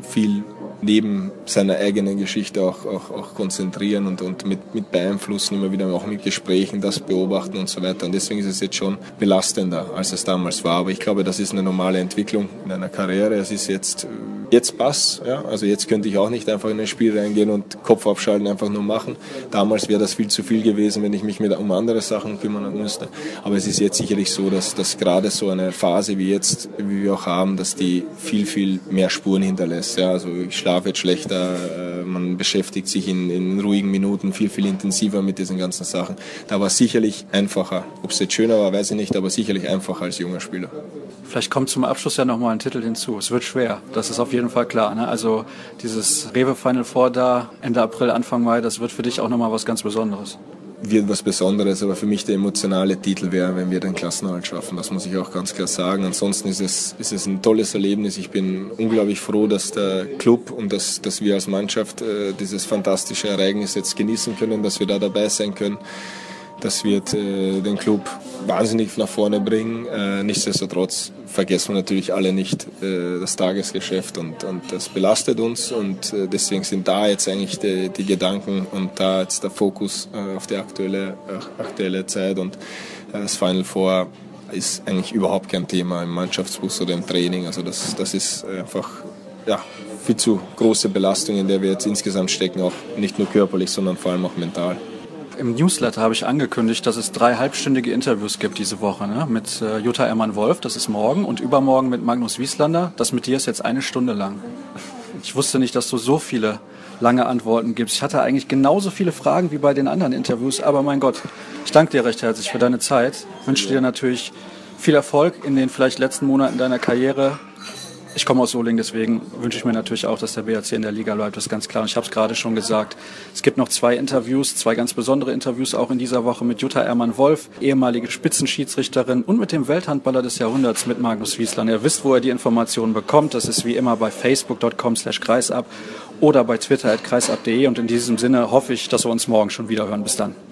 viel neben seiner eigenen Geschichte auch, auch, auch konzentrieren und, und mit, mit beeinflussen, immer wieder auch mit Gesprächen das beobachten und so weiter. Und deswegen ist es jetzt schon belastender, als es damals war. Aber ich glaube, das ist eine normale Entwicklung in einer Karriere. Es ist jetzt Jetzt passt, ja. Also jetzt könnte ich auch nicht einfach in ein Spiel reingehen und Kopf abschalten, einfach nur machen. Damals wäre das viel zu viel gewesen, wenn ich mich mit, um andere Sachen kümmern müsste. Aber es ist jetzt sicherlich so, dass, dass gerade so eine Phase wie jetzt, wie wir auch haben, dass die viel, viel mehr Spuren hinterlässt. Ja. Also ich Schlaf wird schlechter, äh, man beschäftigt sich in, in ruhigen Minuten viel, viel intensiver mit diesen ganzen Sachen. Da war es sicherlich einfacher. Ob es jetzt schöner war, weiß ich nicht, aber sicherlich einfacher als junger Spieler. Vielleicht kommt zum Abschluss ja nochmal ein Titel hinzu. Es wird schwer, das ist auf jeden Fall klar. Ne? Also dieses Rewe Final Four da Ende April, Anfang Mai, das wird für dich auch nochmal was ganz Besonderes wird was Besonderes, aber für mich der emotionale Titel wäre, wenn wir den Klassenerhalt schaffen. Das muss ich auch ganz klar sagen. Ansonsten ist es, ist es ein tolles Erlebnis. Ich bin unglaublich froh, dass der Club und dass, dass wir als Mannschaft äh, dieses fantastische Ereignis jetzt genießen können, dass wir da dabei sein können. Das wird äh, den Club wahnsinnig nach vorne bringen. Äh, nichtsdestotrotz vergessen wir natürlich alle nicht äh, das Tagesgeschäft und, und das belastet uns und äh, deswegen sind da jetzt eigentlich die, die Gedanken und da jetzt der Fokus äh, auf die aktuelle, äh, aktuelle Zeit und das Final Four ist eigentlich überhaupt kein Thema im Mannschaftsbus oder im Training. Also das, das ist einfach ja, viel zu große Belastung, in der wir jetzt insgesamt stecken, auch nicht nur körperlich, sondern vor allem auch mental im Newsletter habe ich angekündigt, dass es drei halbstündige Interviews gibt diese Woche ne? mit äh, Jutta Ermann-Wolf, das ist morgen, und übermorgen mit Magnus Wieslander. Das mit dir ist jetzt eine Stunde lang. Ich wusste nicht, dass du so viele lange Antworten gibst. Ich hatte eigentlich genauso viele Fragen wie bei den anderen Interviews, aber mein Gott, ich danke dir recht herzlich für deine Zeit. Wünsche dir natürlich viel Erfolg in den vielleicht letzten Monaten deiner Karriere ich komme aus Solingen, deswegen wünsche ich mir natürlich auch, dass der BRC in der Liga bleibt. Das ist ganz klar. Und ich habe es gerade schon gesagt. Es gibt noch zwei Interviews, zwei ganz besondere Interviews auch in dieser Woche mit Jutta Ermann-Wolf, ehemalige Spitzenschiedsrichterin und mit dem Welthandballer des Jahrhunderts mit Magnus Wiesland. Ihr wisst, wo ihr die Informationen bekommt. Das ist wie immer bei facebook.com slash kreisab oder bei twitter at kreisab.de. Und in diesem Sinne hoffe ich, dass wir uns morgen schon wieder hören. Bis dann.